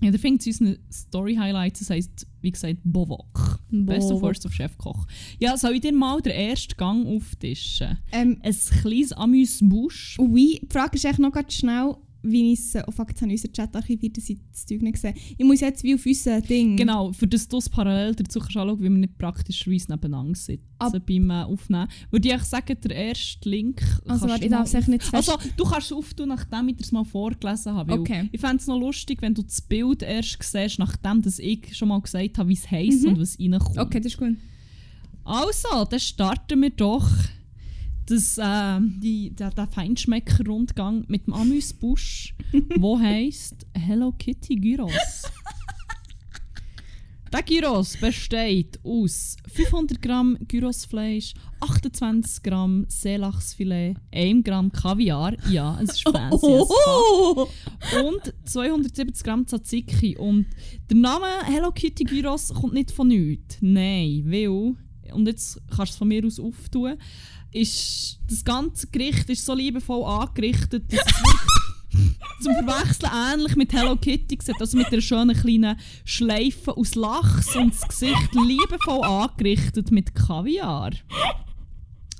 Speaker 1: ja, da findet sie unsere Story-Highlights, das heisst, wie gesagt, Bovok. Best of. Worst of Chefkoch. Ja, soll ich dir mal den ersten Gang auftischen?
Speaker 2: Ähm,
Speaker 1: Ein kleines Amüs-Busch.
Speaker 2: oui, die Frage ist echt noch ganz schnell, wie ich es... Oh fuck, jetzt habe ich unseren Chat archiviert, dass ich das Zeug nicht gesehen Ich muss jetzt wie auf unser Ding...
Speaker 1: Genau, für das du es parallel dazu kannst anschauen, wie wir nicht praktischerweise nebeneinander sitzen
Speaker 2: Ab-
Speaker 1: beim äh, Aufnehmen. Würde ich sagen, der erste Link
Speaker 2: Also warte, ich darf es nicht fest...
Speaker 1: Also, du kannst auftun, nachdem ich es mal vorgelesen habe.
Speaker 2: Okay.
Speaker 1: Ich fände es noch lustig, wenn du das Bild erst siehst, nachdem dass ich schon mal gesagt habe, wie es heisst
Speaker 2: Mhm.
Speaker 1: und was reinkommt.
Speaker 2: okay, das ist gut.
Speaker 1: Also, dann starten wir doch das, äh, die, der, der Feinschmecker-Rundgang mit dem Amüs-Busch, (laughs) wo heisst Hello Kitty Gyros. Der Gyros besteht aus 500 Gramm Gyrosfleisch, 28 Gramm Seelachsfilet, 1 Gramm Kaviar, ja, es ist fancy fuck, und 270 Gramm Tzatziki. Und der Name Hello Kitty Gyros kommt nicht von nichts. Nein, weil, und jetzt kannst du es von mir aus auftun, ist das ganze Gericht ist so liebevoll angerichtet, dass es (laughs) zum Verwechseln ähnlich mit Hello Kitty sieht. Also mit einer schönen kleinen Schleife aus Lachs und das Gesicht liebevoll angerichtet mit Kaviar.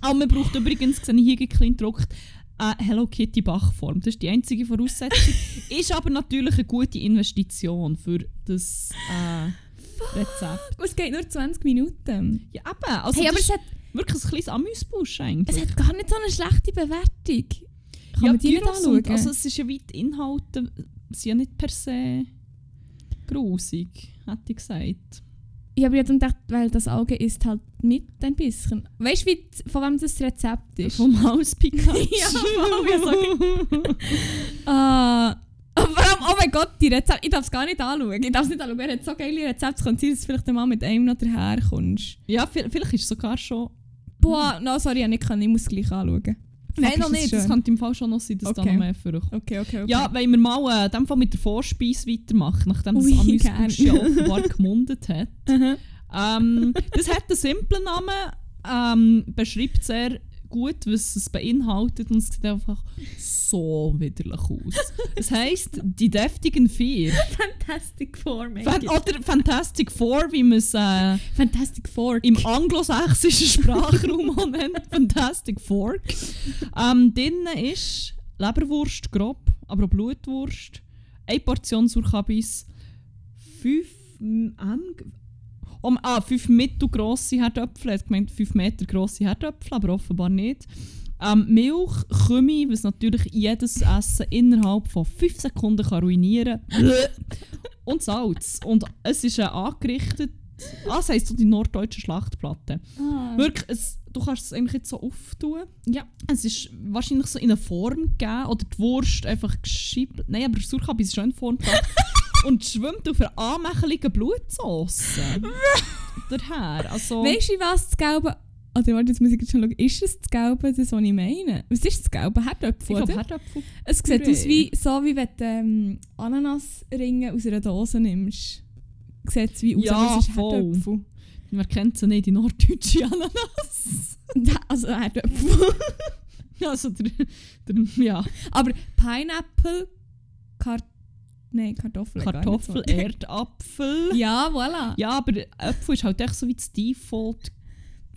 Speaker 1: Aber man braucht übrigens, sehe ich hier klein gedruckt, eine Hello Kitty Bachform. Das ist die einzige Voraussetzung. ist aber natürlich eine gute Investition für das äh, Rezept.
Speaker 2: Es geht nur 20 Minuten.
Speaker 1: Ja, eben. Also
Speaker 2: hey, aber es hat,
Speaker 1: wirklich ein kleines Amüsbusch eigentlich.
Speaker 2: es hat gar nicht so eine schlechte Bewertung. Kann
Speaker 1: ja,
Speaker 2: man die nicht anschauen?
Speaker 1: und- Also es ist ja weit Inhalte, sind ja nicht per se grusig, hätte ich gesagt.
Speaker 2: Ich habe ja dann gedacht, weil das Auge ist halt mit ein bisschen. Weißt du, wie, von wem das Rezept ist?
Speaker 1: Vom Haus Pikachu. (laughs)
Speaker 2: Ja, voll, ja, (laughs) Ah. vor allem, oh mein Gott, die Rezepte, ich darf es gar nicht anschauen. Ich darf es nicht anschauen. Er hat so geile Rezepte. Es kann sein, dass du vielleicht mal mit einem noch daherkommst.
Speaker 1: ja, vi- vielleicht ist es sogar schon...
Speaker 2: Boah, no, sorry, ich, nicht, ich muss es gleich anschauen.
Speaker 1: Nein,
Speaker 2: Fuck,
Speaker 1: noch nicht. Das
Speaker 2: schön.
Speaker 1: könnte im Fall schon noch sein, dass da
Speaker 2: Okay.
Speaker 1: noch mehr vorkommt.
Speaker 2: Okay, okay, okay.
Speaker 1: Ja, wenn wir mal äh, dem Fall mit der Vorspeise weitermachen, nachdem das
Speaker 2: gern.
Speaker 1: ja (laughs) offenbar gemundet hat.
Speaker 2: Mhm.
Speaker 1: Ähm, das hat einen simplen Namen, ähm, beschreibt sehr gut, was es beinhaltet und es sieht einfach so widerlich aus. Es heisst «Die deftigen Vier». (laughs)
Speaker 2: Fantastic Four,
Speaker 1: Fan oder «Fantastic Four», wie man es äh,
Speaker 2: Fantastic Four.
Speaker 1: im anglosächsischen Sprachraum nennt. (laughs) «Fantastic Fork». Ähm, drinnen ist Leberwurst, grob, aber auch Blutwurst, eine Portion Surkabis, fünf ähm, um, ah, fünf mittelgrosse Herdöpfel. Er hat gemeint, fünf Meter grosse Herdöpfel, aber offenbar nicht. Ähm, Milch, Kümmel, was natürlich jedes Essen innerhalb von 5 Sekunden kann ruinieren kann. und Salz. Und es ist äh, angerichtet. Ah, das heisst so die norddeutsche Schlachtplatte.
Speaker 2: Ah.
Speaker 1: Wirklich, es, du kannst es eigentlich jetzt so auftun.
Speaker 2: Ja.
Speaker 1: Es ist wahrscheinlich so in eine Form gegeben oder die Wurst einfach geschiebt. Nein, aber der Surkabis ist schon in Form gebracht. Und schwimmt auf einer anmächeligen Blutsauce. (laughs) Daher, also...
Speaker 2: Weißt du, was das Gelbe. Oder warte, jetzt muss ich jetzt schon schauen. Ist es das Gelbe, das, was ich meine? Was ist das Gelbe? Herdöpfel,
Speaker 1: ich glaube? Herdöpfel.
Speaker 2: Es sieht aus wie, so wie wenn du ähm, Ananasringe aus einer Dose nimmst. Sieht es wie aus,
Speaker 1: Ja,
Speaker 2: es ist
Speaker 1: voll.
Speaker 2: Herdöpfel.
Speaker 1: Man kennt sie nicht, die norddeutsche Ananas. (laughs)
Speaker 2: Also Herdöpfel. (laughs)
Speaker 1: Also der, der ja,
Speaker 2: aber Pineapple, Kart Nein, Kartoffel.
Speaker 1: Kartoffel. Erdapfel. (laughs)
Speaker 2: Ja, voilà.
Speaker 1: Ja, aber Äpfel ist halt echt so wie das Default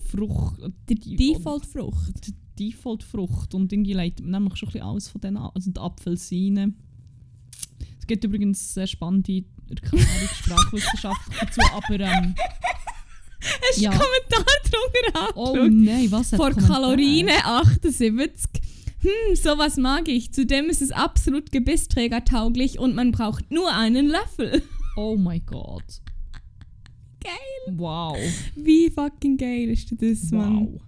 Speaker 1: Frucht.
Speaker 2: Die Default-Frucht.
Speaker 1: Die Default-Frucht. Und irgendwie leitet man nämlich schon ein bisschen alles von denen an. Also die Apfelsine. Es gibt übrigens sehr spannende Erklärung sprachwissenschaftlich (laughs) dazu, aber ähm,
Speaker 2: Hast du
Speaker 1: Ja.
Speaker 2: einen Kommentar drunter
Speaker 1: oh
Speaker 2: angeschaut?
Speaker 1: nein, was
Speaker 2: Vor
Speaker 1: Kommentar?
Speaker 2: Kalorien 78. Hm, sowas mag ich. Zudem ist es absolut gebissträgertauglich und man braucht nur einen Löffel. (laughs)
Speaker 1: Oh mein Gott.
Speaker 2: Geil.
Speaker 1: Wow.
Speaker 2: Wie fucking geil ist das, Mann?
Speaker 1: Wow.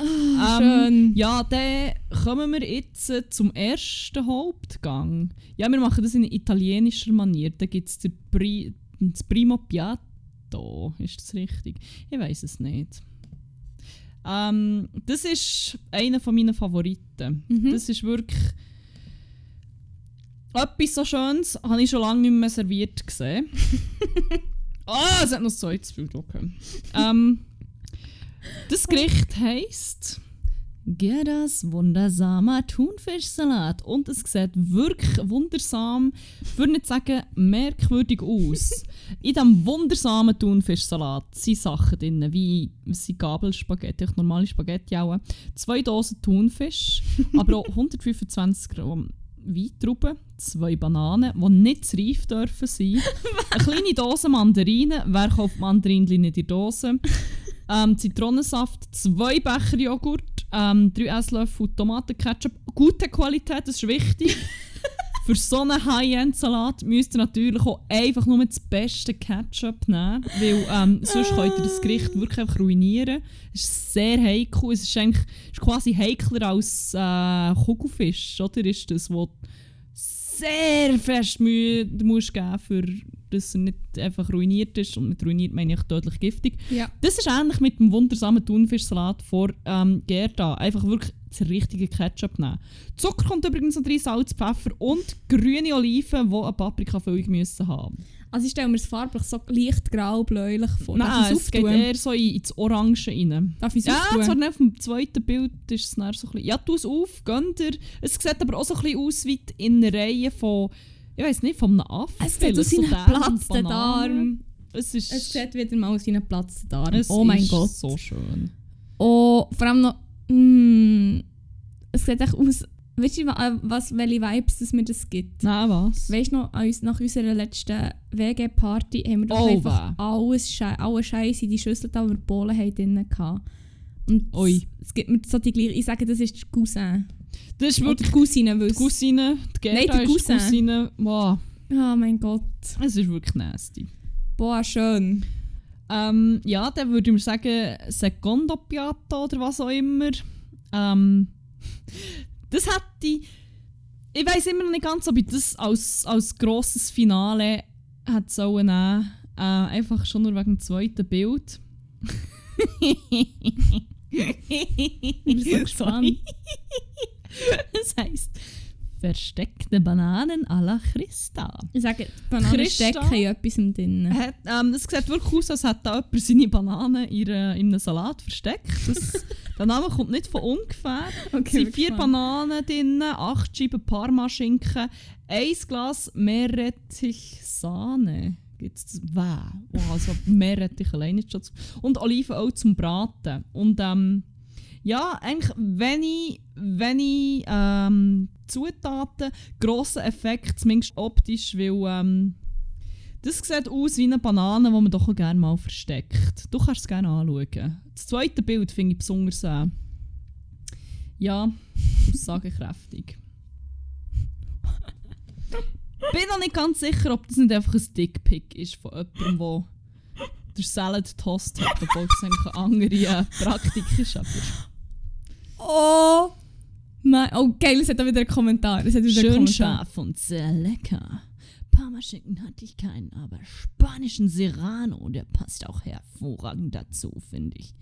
Speaker 1: Ähm,
Speaker 2: schön.
Speaker 1: Ja, dann kommen wir jetzt äh, zum ersten Hauptgang. Ja, wir machen das in italienischer Manier. Da gibt es Pri das Primo Piatto. Ist das richtig? Ich weiß es nicht. Ähm, das ist einer von meinen Favoriten.
Speaker 2: Mhm.
Speaker 1: Das ist wirklich etwas so Schönes, habe ich schon lange nicht mehr serviert gesehen. (laughs) Ah, es hat noch ein zweites Bild, okay. ähm, Das Gericht heisst Gerdas wundersamer Thunfischsalat. Und es sieht wirklich wundersam, ich würde nicht sagen merkwürdig aus. (laughs) In diesem wundersamen Thunfischsalat sind Sachen drin, wie sind Gabelspaghetti, normale Spaghetti auch, zwei Dosen Thunfisch, aber auch (laughs) 125 Gramm Weintrauben, zwei Bananen, die nicht zu reif dürfen sein, (laughs) eine kleine Dose Mandarinen, wer kauft Mandarinen in der Dose, ähm, Zitronensaft, zwei Becher Joghurt, ähm, drei Esslöffel Tomatenketchup. Gute Qualität, das ist wichtig. (laughs) Für so einen High-End-Salat müsst ihr natürlich auch einfach nur das beste Ketchup nehmen, weil ähm, sonst könnt ihr das Gericht wirklich einfach ruinieren. Es ist sehr heikel, es ist, eigentlich, ist quasi heikler als äh, Kugelfisch, oder? Ist das, du sehr fest Mühe musst geben für dass er nicht einfach ruiniert ist. Und mit ruiniert meine ich tödlich giftig.
Speaker 2: Ja.
Speaker 1: Das ist ähnlich mit dem wundersamen Thunfischsalat von ähm, Gerda. Einfach wirklich das richtige Ketchup nehmen. Zucker kommt übrigens noch rein, Salz, Pfeffer und grüne Oliven, die eine Paprikafüllung müssen haben.
Speaker 2: Also ich stelle mir es farblich so leicht grau-bläulich vor. Darf
Speaker 1: Nein,
Speaker 2: ich's
Speaker 1: es geht eher so in, ins Orange rein.
Speaker 2: Darf ich es
Speaker 1: Ja, zwar nicht auf dem zweiten Bild ist es so ein bisschen... Ja, tu es auf, gönn dir. Es sieht aber auch so ein bisschen aus wie die Innereien von... Ich weiß nicht, von einem Affen.
Speaker 2: Es sieht aus wie ein
Speaker 1: Bananen.
Speaker 2: Darm.
Speaker 1: Es ist...
Speaker 2: Es sieht wieder mal aus wie ein Darm.
Speaker 1: es
Speaker 2: oh mein
Speaker 1: ist
Speaker 2: Gott.
Speaker 1: so schön.
Speaker 2: Oh, vor allem noch... Mm, es sieht echt aus... Weißt du, wa- was, welche Vibes das mir das gibt?
Speaker 1: Nein, was?
Speaker 2: Weißt du noch, nach unserer letzten WG-Party haben wir doch
Speaker 1: Oh,
Speaker 2: einfach
Speaker 1: weh.
Speaker 2: alles Schei alle Scheiße in die Schüssel da, die wir Bohlen haben drin gehabt. Und
Speaker 1: Ui.
Speaker 2: es gibt mir so die gleiche... Ich sage, das ist die Cousin.
Speaker 1: Das ist wirklich
Speaker 2: die Cousine,
Speaker 1: die Cousine. Die
Speaker 2: Nein,
Speaker 1: Gerda
Speaker 2: die
Speaker 1: ist die
Speaker 2: Cousine.
Speaker 1: Wow,
Speaker 2: Oh mein Gott.
Speaker 1: es ist wirklich nasty.
Speaker 2: Boah, schön.
Speaker 1: Ähm, ja, dann würde ich sagen, Secondo Piatto oder was auch immer. Ähm, (laughs) das hätte. Ich weiß immer noch nicht ganz, ob ich das als, als grosses Finale hätte sollen nehmen. Äh, einfach schon nur wegen dem zweiten Bild. (laughs)
Speaker 2: Ich bin so (laughs) gespannt. (laughs)
Speaker 1: das heisst versteckte Bananen à la Christa.
Speaker 2: Ich sage, Bananen
Speaker 1: Christa?
Speaker 2: stecken in etwas drin.
Speaker 1: Hat, ähm, es sieht wirklich aus, als hätte da jemand seine Bananen in, in einem Salat versteckt. Das, (laughs) der Name kommt nicht von ungefähr. Es
Speaker 2: Okay,
Speaker 1: sind vier Bananen drin, acht Scheiben Parmaschinken, ein Glas Meerrettich Sahne. Gibt's das? Wow. also Meerrettich allein ist schon Und Olivenöl zum Braten. Und ähm, ja, eigentlich wenig, wenig ähm, Zutaten, grosser Effekt, zumindest optisch, weil ähm, das sieht aus wie eine Banane, die man doch gerne mal versteckt. Du kannst es gerne anschauen. Das zweite Bild finde ich besonders äh, ja, aussagekräftig. (laughs) Bin noch nicht ganz sicher, ob das nicht einfach ein Dickpick ist von jemandem, der der Salad Toast hat, obwohl das eigentlich eine andere äh, Praktik ist. Aber
Speaker 2: Oh! Mein, oh geil, es hat da wieder einen Kommentar. Es hat wieder einen
Speaker 1: schön
Speaker 2: Kommentar.
Speaker 1: scharf und sehr lecker. Parmaschinken hatte ich keinen, aber spanischen Serrano, der passt auch hervorragend dazu, finde ich.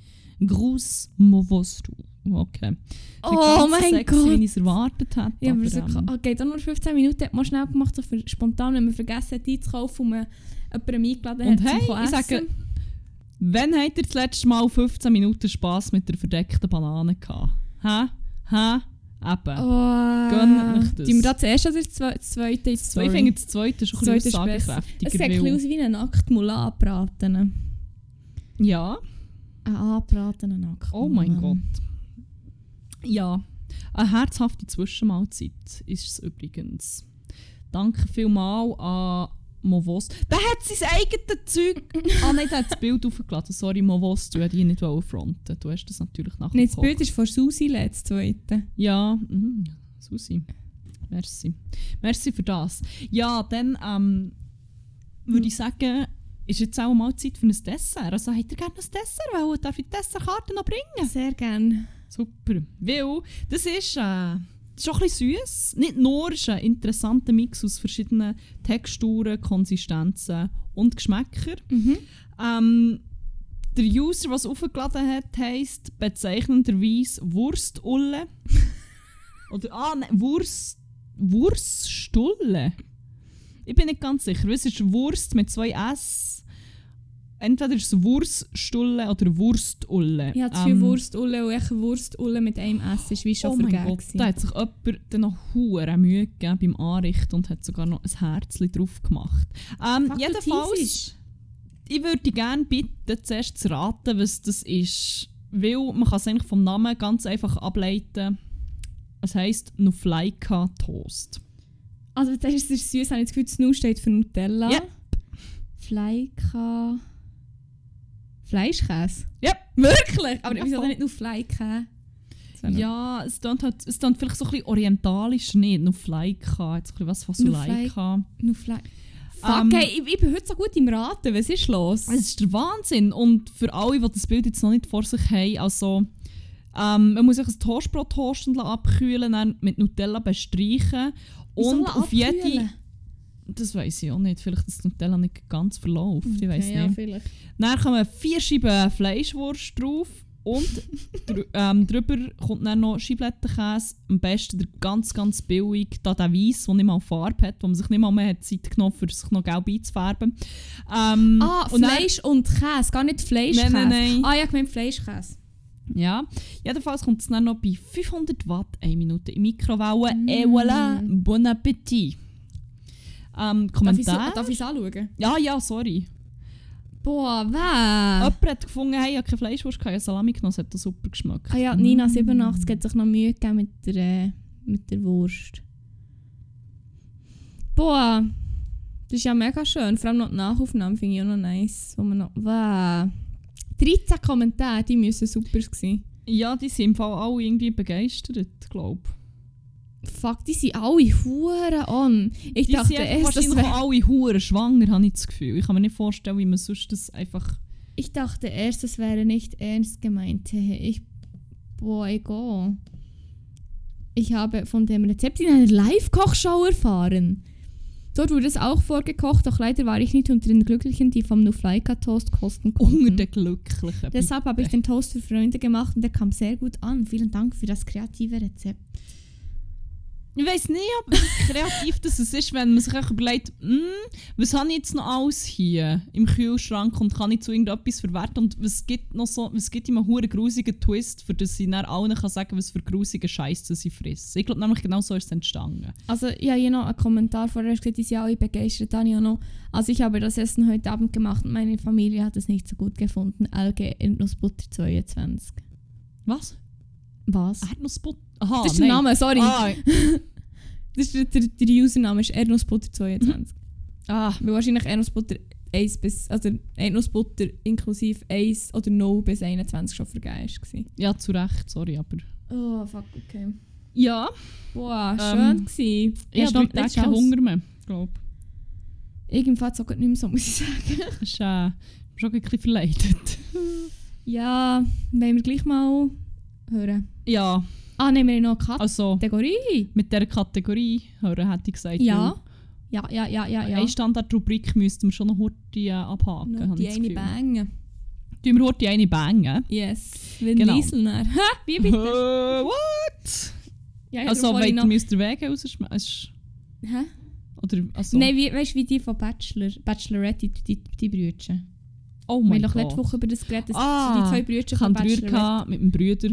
Speaker 1: Gruß, Movostu. Okay.
Speaker 2: Oh mein
Speaker 1: sexy,
Speaker 2: Gott.
Speaker 1: Wie ich es erwartet hätte.
Speaker 2: Ja, aber
Speaker 1: aber,
Speaker 2: so,
Speaker 1: ähm,
Speaker 2: oh, geht auch nur 15 Minuten. Hat man schnell gemacht, so für spontan, wenn man vergessen hat einzukaufen und man jemanden eingeladen
Speaker 1: Und
Speaker 2: hat
Speaker 1: hey,
Speaker 2: zum
Speaker 1: ich sage. Wann habt ihr das letzte Mal 15 Minuten Spass mit der verdeckten Banane gehabt? Hä? Hä? Eben.
Speaker 2: Oh,
Speaker 1: Gönnt euch das.
Speaker 2: Die wir da zuerst oder das zwe- das zweite
Speaker 1: finde, das zweite ist ein bisschen
Speaker 2: zweite
Speaker 1: aussagekräftiger.
Speaker 2: Es sieht ein bisschen aus wie ein Nacktmulla anbraten.
Speaker 1: Ja.
Speaker 2: Ein anbratener Nacktmulla.
Speaker 1: Oh mein Gott. Ja, eine herzhafte Zwischenmahlzeit ist es übrigens. Danke vielmals an Movos. Der hat sein eigenes Zeug. (laughs) ah nein, der hat das Bild aufgeladen. Sorry, Movos, du hättest ihn nicht fronten. Du hast das natürlich nachher
Speaker 2: Nein, das Bild ist von Susi letztes zweite.
Speaker 1: Ja, mhm. Susi. Merci. Merci für das. Ja, dann ähm, würde ich sagen, ist jetzt auch mal Zeit für ein Dessert. Also, habt ihr gerne ein Dessert? Wollen? Darf ich die Dessertkarte noch bringen?
Speaker 2: Sehr gerne.
Speaker 1: Super. Weil das ist, äh, auch ein bisschen süß. Nicht nur, ist ein interessanter Mix aus verschiedenen Texturen, Konsistenzen und Geschmäckern.
Speaker 2: Mhm.
Speaker 1: Ähm, der User, der es aufgeladen hat, heisst bezeichnenderweise Wurstulle. (laughs) Oder, ah, nein, Wurst, Wurststulle. Ich bin nicht ganz sicher. Es ist Wurst mit zwei S. entweder ist es Wurststulle oder Wurstulle.
Speaker 2: Ich hatte das
Speaker 1: Ähm,
Speaker 2: Gefühl, Wurstulle und echt Wurstulle mit einem S ist wie schon
Speaker 1: Oh
Speaker 2: vergeben.
Speaker 1: Gott, da hat sich jemand dann noch hure Mühe gegeben beim Anrichten und hat sogar noch ein Herzchen drauf gemacht. Ähm, jedenfalls, ich würde gerne bitten, zuerst zu raten, was das ist. Weil man kann es eigentlich vom Namen ganz einfach ableiten. Es heisst Nuflaika Toast.
Speaker 2: Also das ist süß, habe ich das Gefühl, das Nu steht für Nutella.
Speaker 1: Ja.
Speaker 2: Fleika... Fleischkäse?
Speaker 1: Ja.
Speaker 2: Wirklich? Aber
Speaker 1: Ja,
Speaker 2: wieso nicht nur noch-
Speaker 1: Ja, es klingt, halt, es klingt vielleicht so ein bisschen orientalisch nicht. Jetzt ein bisschen was von
Speaker 2: Nuflaika.
Speaker 1: Suleika.
Speaker 2: Nur Fle Fuck,
Speaker 1: Ähm,
Speaker 2: ey, ich, ich bin heute so gut im Raten. Was ist los?
Speaker 1: Es ist der Wahnsinn. Und für alle, die das Bild jetzt noch nicht vor sich haben, also ähm, man muss sich ein Toastbrot toasten abkühlen, dann mit Nutella bestreichen und auf jede... Das weiß ich auch nicht. Vielleicht, dass die Nutella nicht ganz verläuft. ich weiß
Speaker 2: Okay, ja,
Speaker 1: nicht.
Speaker 2: vielleicht.
Speaker 1: Dann kommen vier Scheiben Fleischwurst drauf und dr (laughs) ähm, drüber kommt dann noch Scheiblettenkäse. Am besten der ganz, ganz billig, da der Weiss, der nicht mal Farbe hat, wo man sich nicht mal mehr hat Zeit genommen hat, um sich noch gelb einzufärben. Ähm,
Speaker 2: Ah,
Speaker 1: und dann-
Speaker 2: Fleisch und Käse, gar nicht Fleischkäse.
Speaker 1: Nein, nein, nein.
Speaker 2: Ah, ja, ich meine Fleischkäse.
Speaker 1: Ja, jedenfalls kommt es dann noch bei 500 Watt, 1 Minute in Mikrowelle.
Speaker 2: Mm.
Speaker 1: Et voilà, bon appétit. Ähm,
Speaker 2: Darf ich
Speaker 1: Kommentar?
Speaker 2: es anschauen?
Speaker 1: Ja, ja, sorry.
Speaker 2: Boah, wer?
Speaker 1: Jemand hat gefunden, hey, ich habe keine Fleischwurst, ich habe Salami genommen, es hat super geschmeckt.
Speaker 2: Ah ja, Nina 87 hat sich noch Mühe gegeben mit der, äh, mit der Wurst. Boah, das ist ja mega schön. Vor allem noch die Nachaufnahme finde ich auch noch nice. Wo man noch, wow. 13 Kommentare, die müssen super sein.
Speaker 1: Ja, die sind im Fall alle irgendwie begeistert, glaube ich.
Speaker 2: Fuck, die sind alle Huren on. Ich
Speaker 1: Die
Speaker 2: dachte erst, das
Speaker 1: wahrscheinlich
Speaker 2: wär,
Speaker 1: auch alle Huren schwanger, habe ich das Gefühl. Ich kann mir nicht vorstellen, wie man sonst das einfach...
Speaker 2: ich dachte erst, das wäre nicht ernst gemeint. Ich, boah, egal. Ich habe von dem Rezept in einer Live-Kochshow erfahren. Dort wurde es auch vorgekocht, doch leider war ich nicht unter den Glücklichen, die vom Nuflaika-Toast kosten konnten.
Speaker 1: Unter den Glücklichen.
Speaker 2: Deshalb habe ich den Toast für Freunde gemacht und der kam sehr gut an. Vielen Dank für das kreative Rezept.
Speaker 1: Ich weiß nicht, ob kreativ das es ist, wenn man sich überlegt, «Hm, was habe ich jetzt noch alles hier im Kühlschrank und kann ich zu irgendetwas verwerten und was gibt noch so, was gibt ihm einen grusigen Twist, für das ich dann allen kann sagen, was für grusige Scheiße sie fressen. Ich glaube nämlich genau so ist es entstanden.
Speaker 2: Also ich habe hier noch einen Kommentar vorher gesagt, die sind alle begeistert. Dann ja noch, also ich habe das Essen heute Abend gemacht und meine Familie hat es nicht so gut gefunden. LG Erdnussbutter 22.
Speaker 1: Was?
Speaker 2: Was?
Speaker 1: Erdnussbutter? Aha,
Speaker 2: das ist der
Speaker 1: nein.
Speaker 2: Name, sorry.
Speaker 1: Ah,
Speaker 2: Das ist der, der, der Username ist Erdnussbutter 22.
Speaker 1: ah,
Speaker 2: Weil wahrscheinlich Erdnussbutter 1 bis, also Erdnussbutter inklusive 1 oder 0 bis 21 schon vergeben war.
Speaker 1: ja, zu Recht, sorry, aber...
Speaker 2: Oh, fuck, okay.
Speaker 1: Ja,
Speaker 2: Boah,
Speaker 1: Ähm,
Speaker 2: schön gewesen.
Speaker 1: ich habe
Speaker 2: letzte
Speaker 1: keinen
Speaker 2: Chance.
Speaker 1: Hunger mehr, glaube
Speaker 2: Irgendwie hat es auch nicht mehr so, muss ich sagen.
Speaker 1: ich. Das ist äh, schon ein bisschen verleidet. (laughs)
Speaker 2: Ja, wollen wir gleich mal hören.
Speaker 1: ja,
Speaker 2: Ah, nehmen wir noch eine
Speaker 1: also
Speaker 2: Kategorie?
Speaker 1: mit dieser Kategorie hätte ich gesagt,
Speaker 2: Ja.
Speaker 1: weil
Speaker 2: Ja, ja, ja, ja, ja.
Speaker 1: Eine Standardrubrik müssten wir schon noch heute äh, abhaken. Habe
Speaker 2: die
Speaker 1: ich
Speaker 2: eine
Speaker 1: Gefühl.
Speaker 2: Bang.
Speaker 1: Tun wir heute eine bangen?
Speaker 2: Yes. Vin
Speaker 1: Genau.
Speaker 2: Diesel nach. (laughs) Wie bitte?
Speaker 1: Äh, what?
Speaker 2: Ja, ich
Speaker 1: Also, ihr mich aus der Wege rausschmeißen?
Speaker 2: Hä?
Speaker 1: Oder, also,
Speaker 2: Nein, wie, weißt du, wie die von Bachelor, Bachelorette, die, die, die Brüder.
Speaker 1: oh
Speaker 2: Wir
Speaker 1: mein
Speaker 2: haben doch letzte
Speaker 1: Gott.
Speaker 2: Woche über das geredet, dass
Speaker 1: Ah,
Speaker 2: die zwei Brüder
Speaker 1: Ich
Speaker 2: von
Speaker 1: hatte Brüder
Speaker 2: Bachelorette.
Speaker 1: gehabt mit meinem Brüder.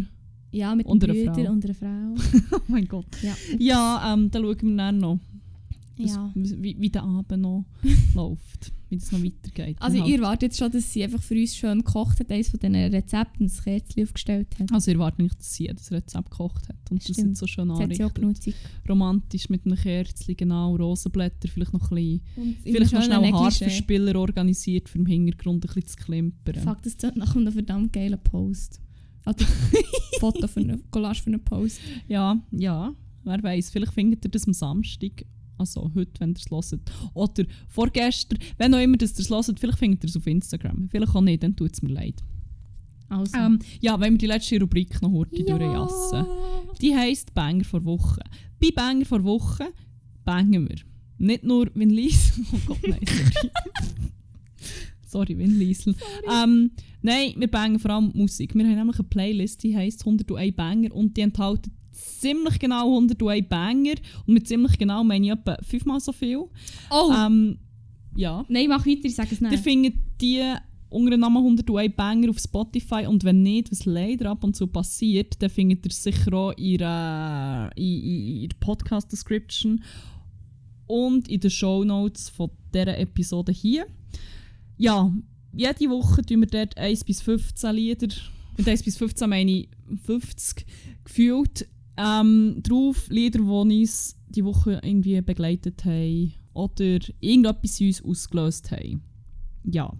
Speaker 2: Ja, mit
Speaker 1: und
Speaker 2: einem
Speaker 1: einer
Speaker 2: Brüder
Speaker 1: Frau.
Speaker 2: und einer Frau. (laughs)
Speaker 1: Oh mein Gott.
Speaker 2: Ja.
Speaker 1: Ja, ähm, dann schauen wir dann noch, was-
Speaker 2: ja.
Speaker 1: wie, wie der Abend noch (laughs) läuft. Wie das noch weitergeht.
Speaker 2: Also
Speaker 1: Wir
Speaker 2: ihr erwartet jetzt schon, dass sie einfach für uns schön gekocht hat, eines von diesen Rezepten, das Kerzchen aufgestellt hat.
Speaker 1: Also ich erwarte nicht, dass sie das Rezept gekocht hat und das
Speaker 2: Stimmt.
Speaker 1: jetzt so schön
Speaker 2: Das
Speaker 1: anrichtet. Romantisch mit einem Kerzchen, genau, Rosenblätter, vielleicht noch ein bisschen
Speaker 2: Und
Speaker 1: Vielleicht noch schnell. Haarverspiller organisiert, für im Hintergrund ein bisschen zu klimpern.
Speaker 2: Fuck, das klingt nach einem verdammt geilen Post. Also (laughs) Foto für eine Collage für einen Post.
Speaker 1: Ja, ja, wer weiß. Vielleicht findet ihr das am Samstag. Also heute, wenn ihr es hört. Oder vorgestern, wenn auch immer das ihr es hört, vielleicht findet ihr es auf Instagram. Vielleicht auch nicht, dann tut es mir leid.
Speaker 2: Also.
Speaker 1: Ähm, ja, wenn wir die letzte Rubrik noch heute durchjassen. Die heisst Banger vor Woche. Bei Banger vor Woche bangen wir. Nicht nur Win Liesel. (laughs) Oh Gott, nein, sorry. Sorry, Win Liesel. Ähm, nein, wir bangen vor allem Musik. Wir haben nämlich eine Playlist, die heisst 101 Banger und die enthält ziemlich genau 101 Banger. Und mit ziemlich genau meine ich etwa fünfmal so viel.
Speaker 2: Oh!
Speaker 1: Ähm, ja.
Speaker 2: Nein, mach weiter, ich sage es
Speaker 1: Ihr
Speaker 2: nicht.
Speaker 1: findet die unter dem Namen 101 Banger auf Spotify und wenn nicht, was leider ab und zu passiert, dann findet ihr es sicher auch in der, in der Podcast-Description und in den Show Notes von dieser Episode hier. Ja, jede Woche tun wir dort 1 bis 15 Lieder, mit 1 bis 15 meine ich 50 gefühlt, ähm, drauf Lieder, die uns die Woche irgendwie begleitet haben oder irgendetwas uns ausgelöst haben. Ja,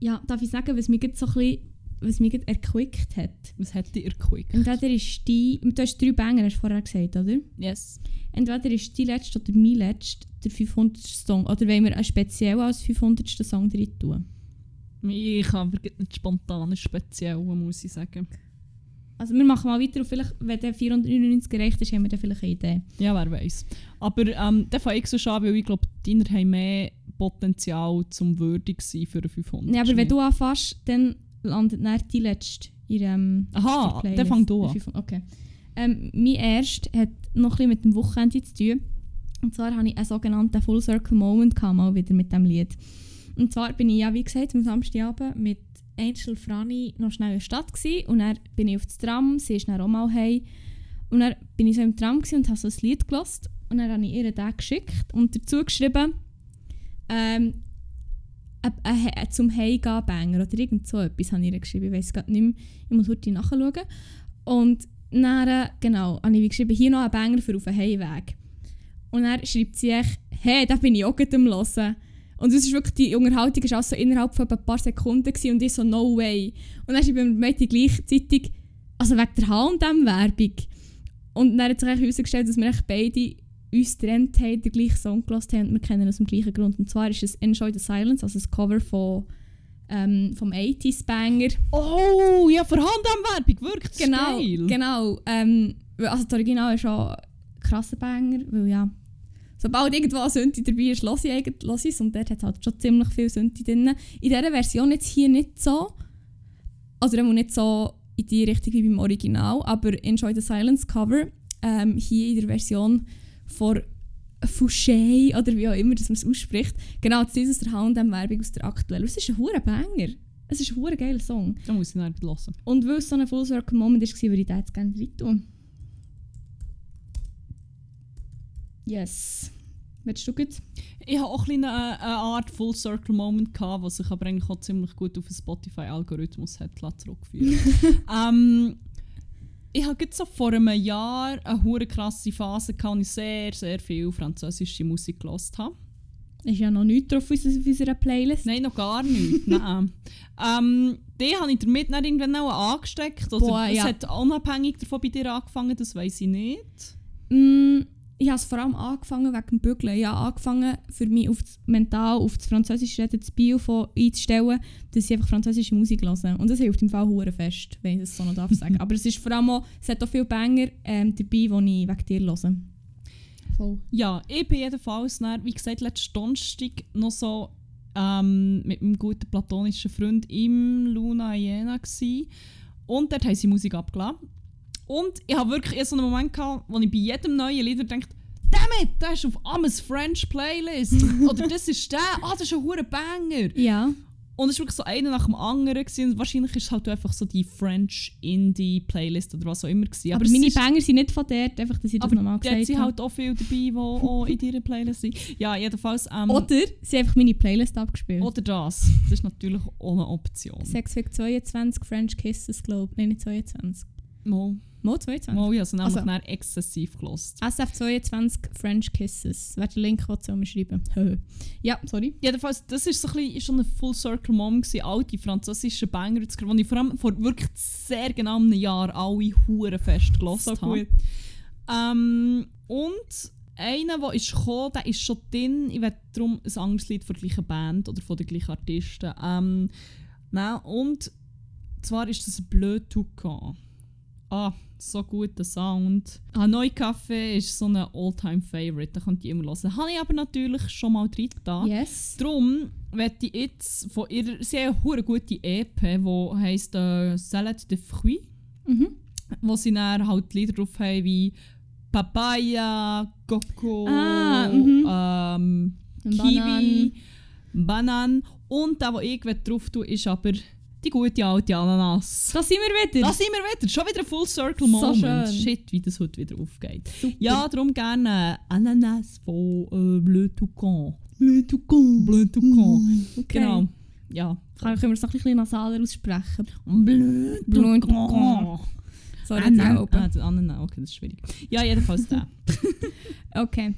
Speaker 2: Ja, darf ich sagen, was mich gerade so ein bisschen, was mich gerade erquickt hat?
Speaker 1: was hat dich erquickt?
Speaker 2: Entweder ist die, du hast drei Banger, hast du vorher gesagt, oder?
Speaker 1: Yes.
Speaker 2: Entweder ist die letzte oder mein letzte der 500. Song. Oder wollen wir einen speziell als 500. Song drin tun?
Speaker 1: Ich habe nicht spontan speziell, muss ich sagen.
Speaker 2: Also wir machen mal weiter und vielleicht, wenn der 499 gereicht ist, haben wir dann vielleicht eine Idee.
Speaker 1: Ja, wer weiß. Aber ähm, der fange ich so an, weil ich glaube, deiner haben mehr Potenzial zum würdig sein für einen 500.
Speaker 2: Nee, aber wenn du anfängst, dann landet dann die letzte in ähm,
Speaker 1: Aha,
Speaker 2: der
Speaker 1: dann fang du an.
Speaker 2: 500. Okay. Ähm, mein erster hat noch ein bisschen mit dem Wochenende zu tun. Und zwar hatte ich einen sogenannten Full Circle Moment mal wieder mit diesem Lied. Und zwar bin ich ja, wie gesagt, am Samstagabend mit Angel Franny noch schnell in der Stadt gewesen, und dann bin ich auf das Tram, sie ist dann auch mal heim. Und dann bin ich so im Tram und habe so ein Lied gehört. Und dann habe ich ihr den geschickt und dazu geschrieben, ähm, ein- ein zum Heimgehen-Banger oder irgend so etwas habe ich geschrieben. Ich weiß gerade nicht mehr. Ich muss heute nachschauen. Und dann, äh, genau, habe ich geschrieben, hier noch ein Banger für auf den Heimweg. Und dann schreibt sie echt, hey, da bin ich auch gerade am Hören. Und das ist wirklich, die Unterhaltung war also innerhalb von ein paar Sekunden und ich so, no way. Und dann schreibt mir Mädchen gleichzeitig, also wegen der H&M-Werbung. Und dann hat sich herausgestellt, dass wir echt beide uns getrennt haben, den gleichen Song gehört haben und wir kennen ihn aus dem gleichen Grund. Und zwar ist es «Enjoy the Silence», also das Cover von, ähm, vom 80s-Banger.
Speaker 1: Oh, ja, für Hand-Werbung, wirklich
Speaker 2: Genau,
Speaker 1: geil.
Speaker 2: genau. Ähm, also das Original ist schon ein krasser Banger, weil ja, sobald irgendwo ein Synthi dabei ist, höre ich, es und dort hat es halt schon ziemlich viel Synthi drin. In dieser Version jetzt hier nicht so, also nicht so in die Richtung wie beim Original, aber «Enjoy the Silence» Cover, ähm, hier in der Version von Fouché oder wie auch immer dass man es ausspricht, genau, das ist aus der H&M-Werbung aus der aktuellen. Es ist ein hure Banger. Es ist ein hure geiler Song.
Speaker 1: Da muss ich dann hören.
Speaker 2: Und weil es so ein Full Circle Moment war, würde ich jetzt gerne rein tun. Yes. Willst du gut?
Speaker 1: Ich habe auch ein eine, eine Art Full Circle Moment gehabt, was sich aber eigentlich auch ziemlich gut auf den Spotify-Algorithmus hat zurückführen. (laughs) ähm, ich habe so vor einem Jahr eine hure krasse Phase gehabt, wo ich sehr, sehr viel französische Musik gehört habe.
Speaker 2: Ist ja noch nichts drauf auf unserer- Playlist.
Speaker 1: Nein, noch gar nicht. (laughs) Nein. Ähm, die habe ich damit dann irgendwann auch angesteckt. Oder
Speaker 2: Boah,
Speaker 1: es
Speaker 2: ja.
Speaker 1: hat unabhängig davon bei dir angefangen, das weiß ich nicht.
Speaker 2: Mm, ich habe es vor allem angefangen wegen dem Bügeln. Ich habe angefangen, für mich auf das, mental auf das Französische Reden das Bio von einzustellen, dass ich einfach französische Musik höre. Und das hilft im Fall hure fest, wenn ich das so noch darf (laughs) sagen. Aber es ist vor allem auch, es hat auch viele Banger ähm, dabei, die ich wegen dir höre. Voll.
Speaker 1: Ja, ich bin jedenfalls, dann, wie gesagt, letzten Donnerstag noch so ähm, mit meinem guten platonischen Freund im Luna Jena gsi und dort haben sie Musik abgeladen. Und ich habe wirklich so einen Moment gehabt, wo ich bei jedem neuen Lied denke, Damn it, der ist auf Ames French Playlist. (laughs) Oder das ist der, ah, das ist ein hure Banger.
Speaker 2: Ja.
Speaker 1: Und es war wirklich so einer nach dem anderen. Gewesen. Und wahrscheinlich ist es halt einfach so die French Indie Playlist oder was auch immer. Gewesen.
Speaker 2: Aber,
Speaker 1: es
Speaker 2: meine Banger sind nicht von dort, einfach, dass ich das
Speaker 1: aber
Speaker 2: nochmal gesagt
Speaker 1: sind
Speaker 2: habe.
Speaker 1: halt auch viele dabei, die auch in deiner Playlist sind. Ja, jedenfalls. Ähm,
Speaker 2: Oder sie haben einfach meine Playlist abgespielt.
Speaker 1: oder das. Das ist natürlich auch eine Option.
Speaker 2: 6 Weg 22 French Kisses, glaube ich. Nein, nicht 22.
Speaker 1: Mal,
Speaker 2: Mo 22.
Speaker 1: mal, ich habe sie nämlich
Speaker 2: Also.
Speaker 1: dann exzessiv gelost.
Speaker 2: SF 22 French Kisses. Wer den Link hat, soll mir schreiben. (laughs) Ja, sorry.
Speaker 1: Jedenfalls, das ist so ein bisschen, schon ein Full Circle Moment gewesen, alte französische Banger, die ich vor allem vor wirklich sehr genau einem Jahr alle Huren fest gelost habe. Ähm, und einer, der ist gekommen, der ist schon drin. Ich werde darum ein anderes Lied von der gleichen Band oder von den gleichen Artisten. Ähm, nein, und zwar ist das Bleu Toucan. Ah, so guter Sound. Hanoi Café ist so ein All-Time-Favorite, da könnt ihr immer hören. Habe ich aber natürlich schon mal drin da.
Speaker 2: Yes.
Speaker 1: Darum werde ich jetzt von ihrer sehr gute EP, die heisst äh, Salade de Fruits
Speaker 2: Mhm.
Speaker 1: wo sie dann halt Lieder drauf haben wie Papaya, Coco,
Speaker 2: Ah, mhm.
Speaker 1: ähm. Kiwi, Bananen Und der, den ich drauf tue, ist aber die gute alte Ananas.
Speaker 2: Da sind wir wieder.
Speaker 1: Da sind wir wieder. Schon wieder ein Full Circle Moment. Shit, wie das heute wieder aufgeht.
Speaker 2: Super.
Speaker 1: Ja, darum gerne Ananas von äh, Bleu Toucan. Bleu Toucan. Bleu Toucan.
Speaker 2: Okay.
Speaker 1: Genau. Ja.
Speaker 2: Kann, können wir es noch ein bisschen nasaler aussprechen?
Speaker 1: Bleu
Speaker 2: Bleu
Speaker 1: Toucan.
Speaker 2: Sorry,
Speaker 1: nein,
Speaker 2: auch.
Speaker 1: ah, Ananas, okay, das ist schwierig. Ja, jedenfalls der.
Speaker 2: Okay.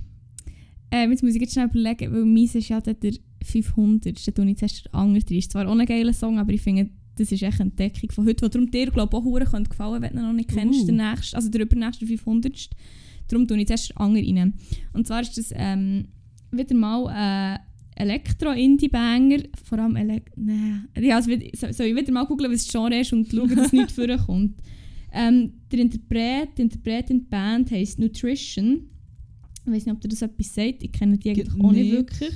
Speaker 2: Ähm, jetzt muss ich jetzt schnell überlegen, weil meins ist ja dann (laughs) der 500. Da tue ich zuerst den anderen rein. Ist zwar auch ein geiler Song, aber ich finde, das ist echt eine Entdeckung von heute, die darum dir, glaube ich, auch könnte gefallen, wenn du noch nicht kennst,
Speaker 1: Uh.
Speaker 2: der nächste, also der übernächste 500. Darum tue ich zuerst den anderen rein. Und zwar ist das ähm, wieder mal ein Elektro-Indie-Banger, vor allem Elek Nein. Ja, also, soll ich wieder mal googeln, was das Genre ist und schauen, dass nichts (laughs) vorkommt. Ähm, der Interpret, die Interpretin, die Band heisst Nutrition. Ich weiß nicht, ob dir das etwas sagt. Ich kenne die eigentlich auch Nicht. wirklich.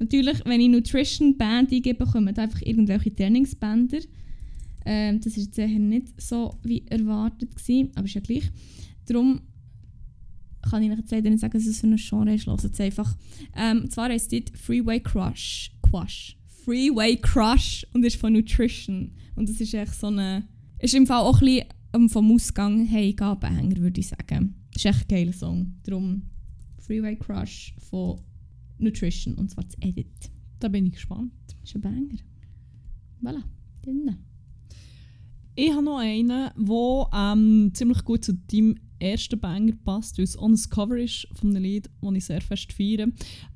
Speaker 2: Natürlich, wenn ich Nutrition Band eingebe, kommen einfach irgendwelche Trainingsbänder. Ähm, das war jetzt eher nicht so wie erwartet, gewesen, aber ist ja gleich. Darum kann ich jetzt leider nicht sagen, dass es für ein Genre ist. Hört es einfach. Ähm, zwar heisst es Freeway Crush. Quash. Freeway Crush und ist von Nutrition. Und das ist echt so eine... Ist im Fall auch ein bisschen vom Ausgang hey, Banger, würde ich sagen. Ist echt ein geiler Song. Darum Freeway Crush von Nutrition und zwar das Edit.
Speaker 1: Da bin ich gespannt.
Speaker 2: Ist ein Banger. Voilà. Dann.
Speaker 1: Ich habe noch einen, der ähm, ziemlich gut zu deinem ersten Banger passt, weil es on das Cover ist von einem Lied, das ich sehr fest feiere.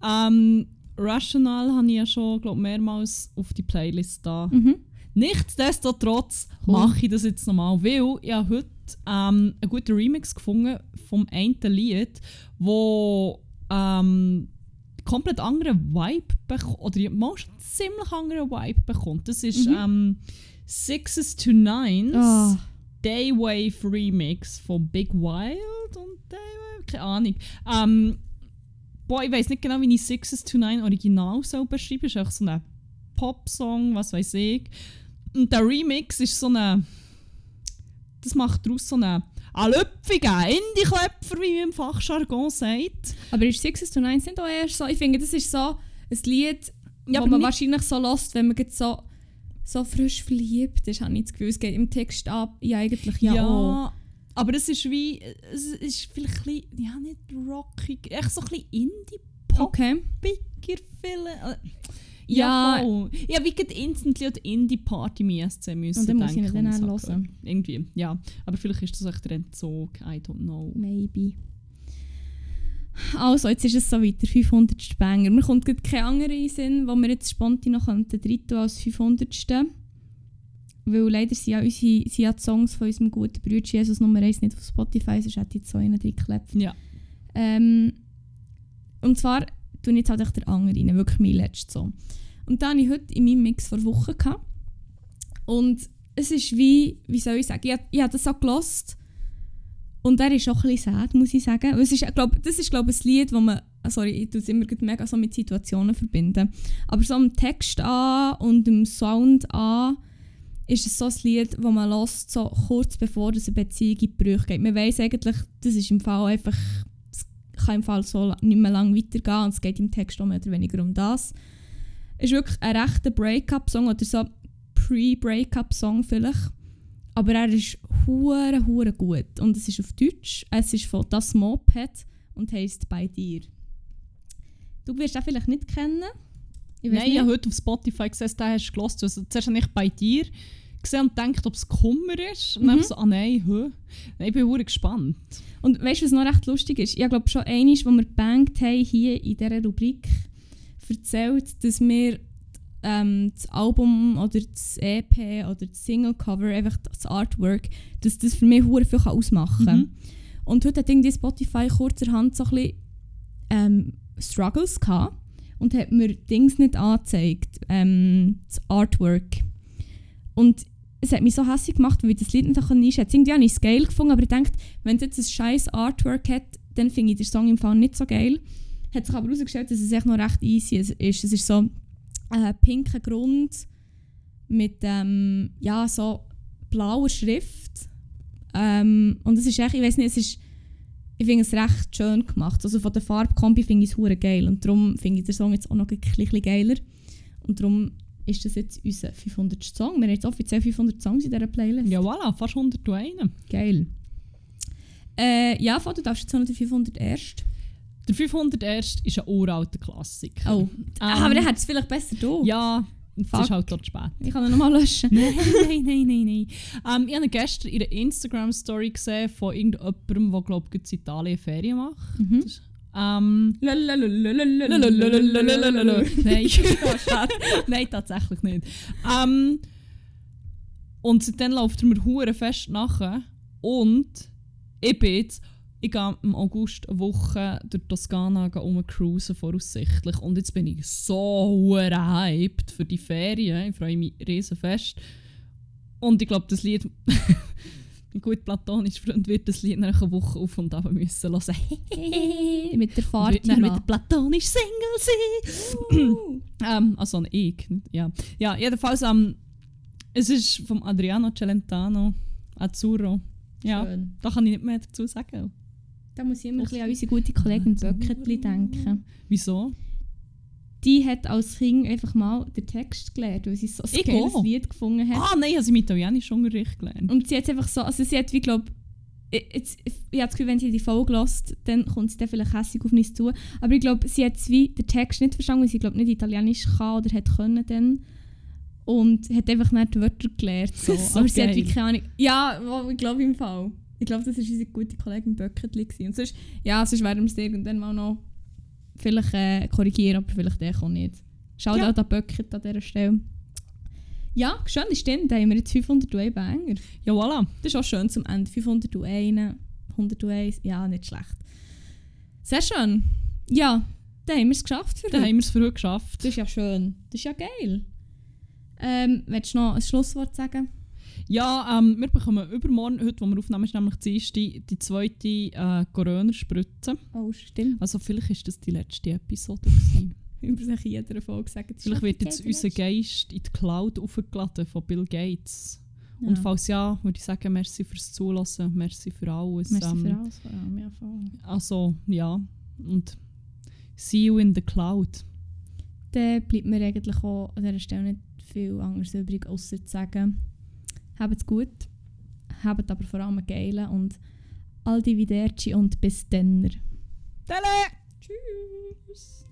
Speaker 1: Ähm, Rational habe ich ja schon glaub, mehrmals auf die Playlist da.
Speaker 2: Mhm.
Speaker 1: Nichtsdestotrotz
Speaker 2: Cool.
Speaker 1: mache ich das jetzt nochmal, weil ich habe heute ähm, einen guten Remix gefunden vom einen Lied, wo ähm, komplett anderen Vibe bekommt, oder mal schon einen ziemlich anderen Vibe bekommt. Das ist
Speaker 2: Mhm.
Speaker 1: ähm, Sixes to Nines,
Speaker 2: Ah.
Speaker 1: Daywave Remix von Big Wild und Daywave, keine Ahnung. Ähm, boah, ich weiß nicht genau, wie ich Sixes to Nine original so beschreiben. Es ist einfach so ein Popsong, was weiß ich. Und der Remix ist so eine. Das macht daraus so eine. Ein lüpfiger Indie-Klepfer, wie man im Fachjargon sagt.
Speaker 2: Aber ist Sixes to Nines nicht auch eher so? Ich finde, das ist so ein Lied,
Speaker 1: Ja,
Speaker 2: wo
Speaker 1: aber
Speaker 2: man wahrscheinlich so lässt, wenn man so, so frisch verliebt ist, habe ich das Gefühl. Es geht im Text ab. Ja, eigentlich ja, auch.
Speaker 1: aber es ist wie. Es ist vielleicht ein bisschen. Ja, nicht rockig. Echt so ein bisschen Indie-Pop.
Speaker 2: Okay.
Speaker 1: Bigger Fille.
Speaker 2: Ja.
Speaker 1: Ja. Ja, wie gerade instantly an die Indie-Party im ESC müssen
Speaker 2: Und dann muss ich ihn dann auch hören.
Speaker 1: höre. Irgendwie, ja. Aber vielleicht ist das echt der Entzug, I don't know.
Speaker 2: Maybe. Also, jetzt ist es so weiter, 500. Banger. Mir kommt gerade kein anderer in Sinn, wo wir jetzt spontan noch könnten dritten als 500. Weil leider sind ja, unsere, sind ja die Songs von unserem guten Bruder Jesus Nummer 1 nicht auf Spotify, sonst hätte ich jetzt so einen drin geklebt.
Speaker 1: Ja.
Speaker 2: Ähm, und zwar tue jetzt halt echt den anderen rein, wirklich mein letzter Song. Und den hatte ich heute in meinem Mix vor Wochen. Gehabt. Und es ist wie, wie soll ich sagen, ich, hab- ich habe das so gelost und er ist auch ein bisschen sad, muss ich sagen. Es ist, glaub, das ist glaube ich ein Lied, wo man, ah, sorry, ich tue es immer mega so mit Situationen verbinden, aber so am Text an und im Sound an ist es so ein Lied, wo man lost, so kurz bevor das eine Beziehung in die Brüche geht. Man weiß eigentlich, das ist im Fall einfach, es kann im Fall so nicht mehr lange weitergehen und es geht im Text auch mehr oder weniger um das. Es ist wirklich ein rechter Break-up-Song oder so Pre-Break-up-Song vielleicht. Aber er ist hure hure gut und es ist auf Deutsch. Es ist von Das Moped und heißt «Bei dir». Du wirst ihn vielleicht nicht kennen. Ich
Speaker 1: Nein, ich habe heute auf Spotify gesehen, den hast du gehört. Also, zuerst ich bei dir gesehen und gedacht, ob es Kummer ist. Und
Speaker 2: Mhm.
Speaker 1: dann so, ah nein, hä? Ich bin hure gespannt.
Speaker 2: Und weißt du, was noch recht lustig ist? Ich glaube schon einmal, als wir gebankt haben, hier in dieser Rubrik, erzählt, dass wir ähm, das Album oder das EP oder das Singlecover, einfach das Artwork, dass das für mich hure viel ausmachen kann.
Speaker 1: Mhm.
Speaker 2: Und heute hat irgendwie Spotify kurzerhand so ein bisschen ähm, Struggles gehabt und hat mir Dings nicht angezeigt, ähm, das Artwork. Und es hat mich so hässlich gemacht, weil ich das Lied nicht einschätzen. Irgendwie habe ich es geil gefunden, aber ich dachte, wenn es jetzt ein scheiß Artwork hat, dann finde ich den Song im Fall nicht so geil. Hat sich aber herausgestellt, dass es echt noch recht easy ist. Es ist so ein pinker Grund mit ähm, ja, so blauer Schrift. Ähm, und es ist echt, ich weiß nicht, es ist, ich finde es recht schön gemacht. Also von der Farbkombi finde ich es geil und darum finde ich den Song jetzt auch noch ein bisschen geiler. Und darum ist das jetzt unser 500. Song. Wir haben jetzt offiziell 500 Songs in dieser Playlist.
Speaker 1: Ja, voilà, fast 101.
Speaker 2: Geil. Äh, ja, Vater, du darfst jetzt noch den 501.
Speaker 1: Der 501 ist ein uralter Klassiker.
Speaker 2: Oh, aber der hat es vielleicht besser da.
Speaker 1: Ja, es ist halt dort spät.
Speaker 2: Ich kann ihn nochmal löschen.
Speaker 1: nein, nein, nein, nein, nein. Ähm, ich habe gestern ihre Instagram-Story gesehen von irgendjemandem, der, glaube ich, in Italien Ferien macht.
Speaker 2: Mhm.
Speaker 1: Nein. Nein, (laughs) tatsächlich nicht. Ähm, und seitdem läuft er mir hure fest nachher. Und ich bin jetzt, ich gehe im August eine Woche durch Toskana cruisen voraussichtlich. Und jetzt bin ich so hure hyped für die Ferien. Ich freue mich riesen fest. Und ich glaube, das Lied, (laughs) mein gut platonischer Freund wird das Lied nach einer Woche auf und ab müssen hören. (laughs)
Speaker 2: Mit der Fahrt.
Speaker 1: wird dann wieder platonisch Single sein. (clears throat) Ähm, also ein Ich. Ja, ja jedenfalls, ähm, es ist vom Adriano Celentano, Azzurro. Ja,
Speaker 2: Schön.
Speaker 1: da kann ich nicht mehr dazu sagen.
Speaker 2: Da muss ich immer ein bisschen an unsere gute Kollegin Böcketli denken.
Speaker 1: Wieso?
Speaker 2: Die hat als Kind einfach mal den Text gelernt, weil sie so ein geiles. Lied gefunden hat.
Speaker 1: Ah nein, ich habe sie im Italienisch Unterricht gelernt.
Speaker 2: Und sie hat einfach so, also sie hat wie glaub, ich, jetzt, ich habe das Gefühl, wenn sie die Folge lässt, dann kommt sie dann vielleicht hässlich auf uns zu. Aber ich glaube, sie hat wie den Text nicht verstanden, weil sie glaub, nicht Italienisch kann oder hat können dann. Und hat einfach nicht die Wörter gelernt. So. (laughs)
Speaker 1: So
Speaker 2: Aber sie hat wie
Speaker 1: geil.
Speaker 2: keine Ahnung. Ja, ich glaube im Fall. Ich glaube, das war unsere gute Kollegin Böcketli. Und sonst, ja, sonst werden wir es irgendwann mal noch vielleicht äh, korrigieren, aber vielleicht der auch nicht. Schaut
Speaker 1: Ja.
Speaker 2: auch an Böcket an dieser Stelle. Ja, schön, das stimmt. Da haben wir jetzt 501 Banger.
Speaker 1: Ja, voilà.
Speaker 2: Das ist auch schön zum Ende. 501, 101, ja, nicht schlecht. Sehr schön. Ja, dann haben wir es geschafft für heute.
Speaker 1: haben wir es heute geschafft.
Speaker 2: Das ist ja schön. Das ist ja geil. Ähm, willst du noch ein Schlusswort sagen?
Speaker 1: Ja, ähm, wir bekommen übermorgen, heute, wo wir aufnehmen, ist nämlich die, erste, die zweite äh, Corona-Spritze.
Speaker 2: Oh, stimmt.
Speaker 1: Also vielleicht ist das die letzte Episode. Gewesen. (laughs)
Speaker 2: Über sich in jeder Folge sagen.
Speaker 1: Vielleicht wird jetzt unser Geist in die Cloud aufgeladen von Bill Gates.
Speaker 2: Ja.
Speaker 1: Und falls ja, würde ich sagen, merci fürs Zulassen, merci für alles.
Speaker 2: Merci
Speaker 1: ähm,
Speaker 2: für alles vor allem. Ja, voll.
Speaker 1: Also, ja. Und see you in the cloud.
Speaker 2: Dann bleibt mir eigentlich auch an dieser Stelle nicht viel anderes übrig, außer zu sagen, habt's gut, habt aber vor allem geilen und all die Viderci und bis dann.
Speaker 1: Tele!
Speaker 2: Tschüss!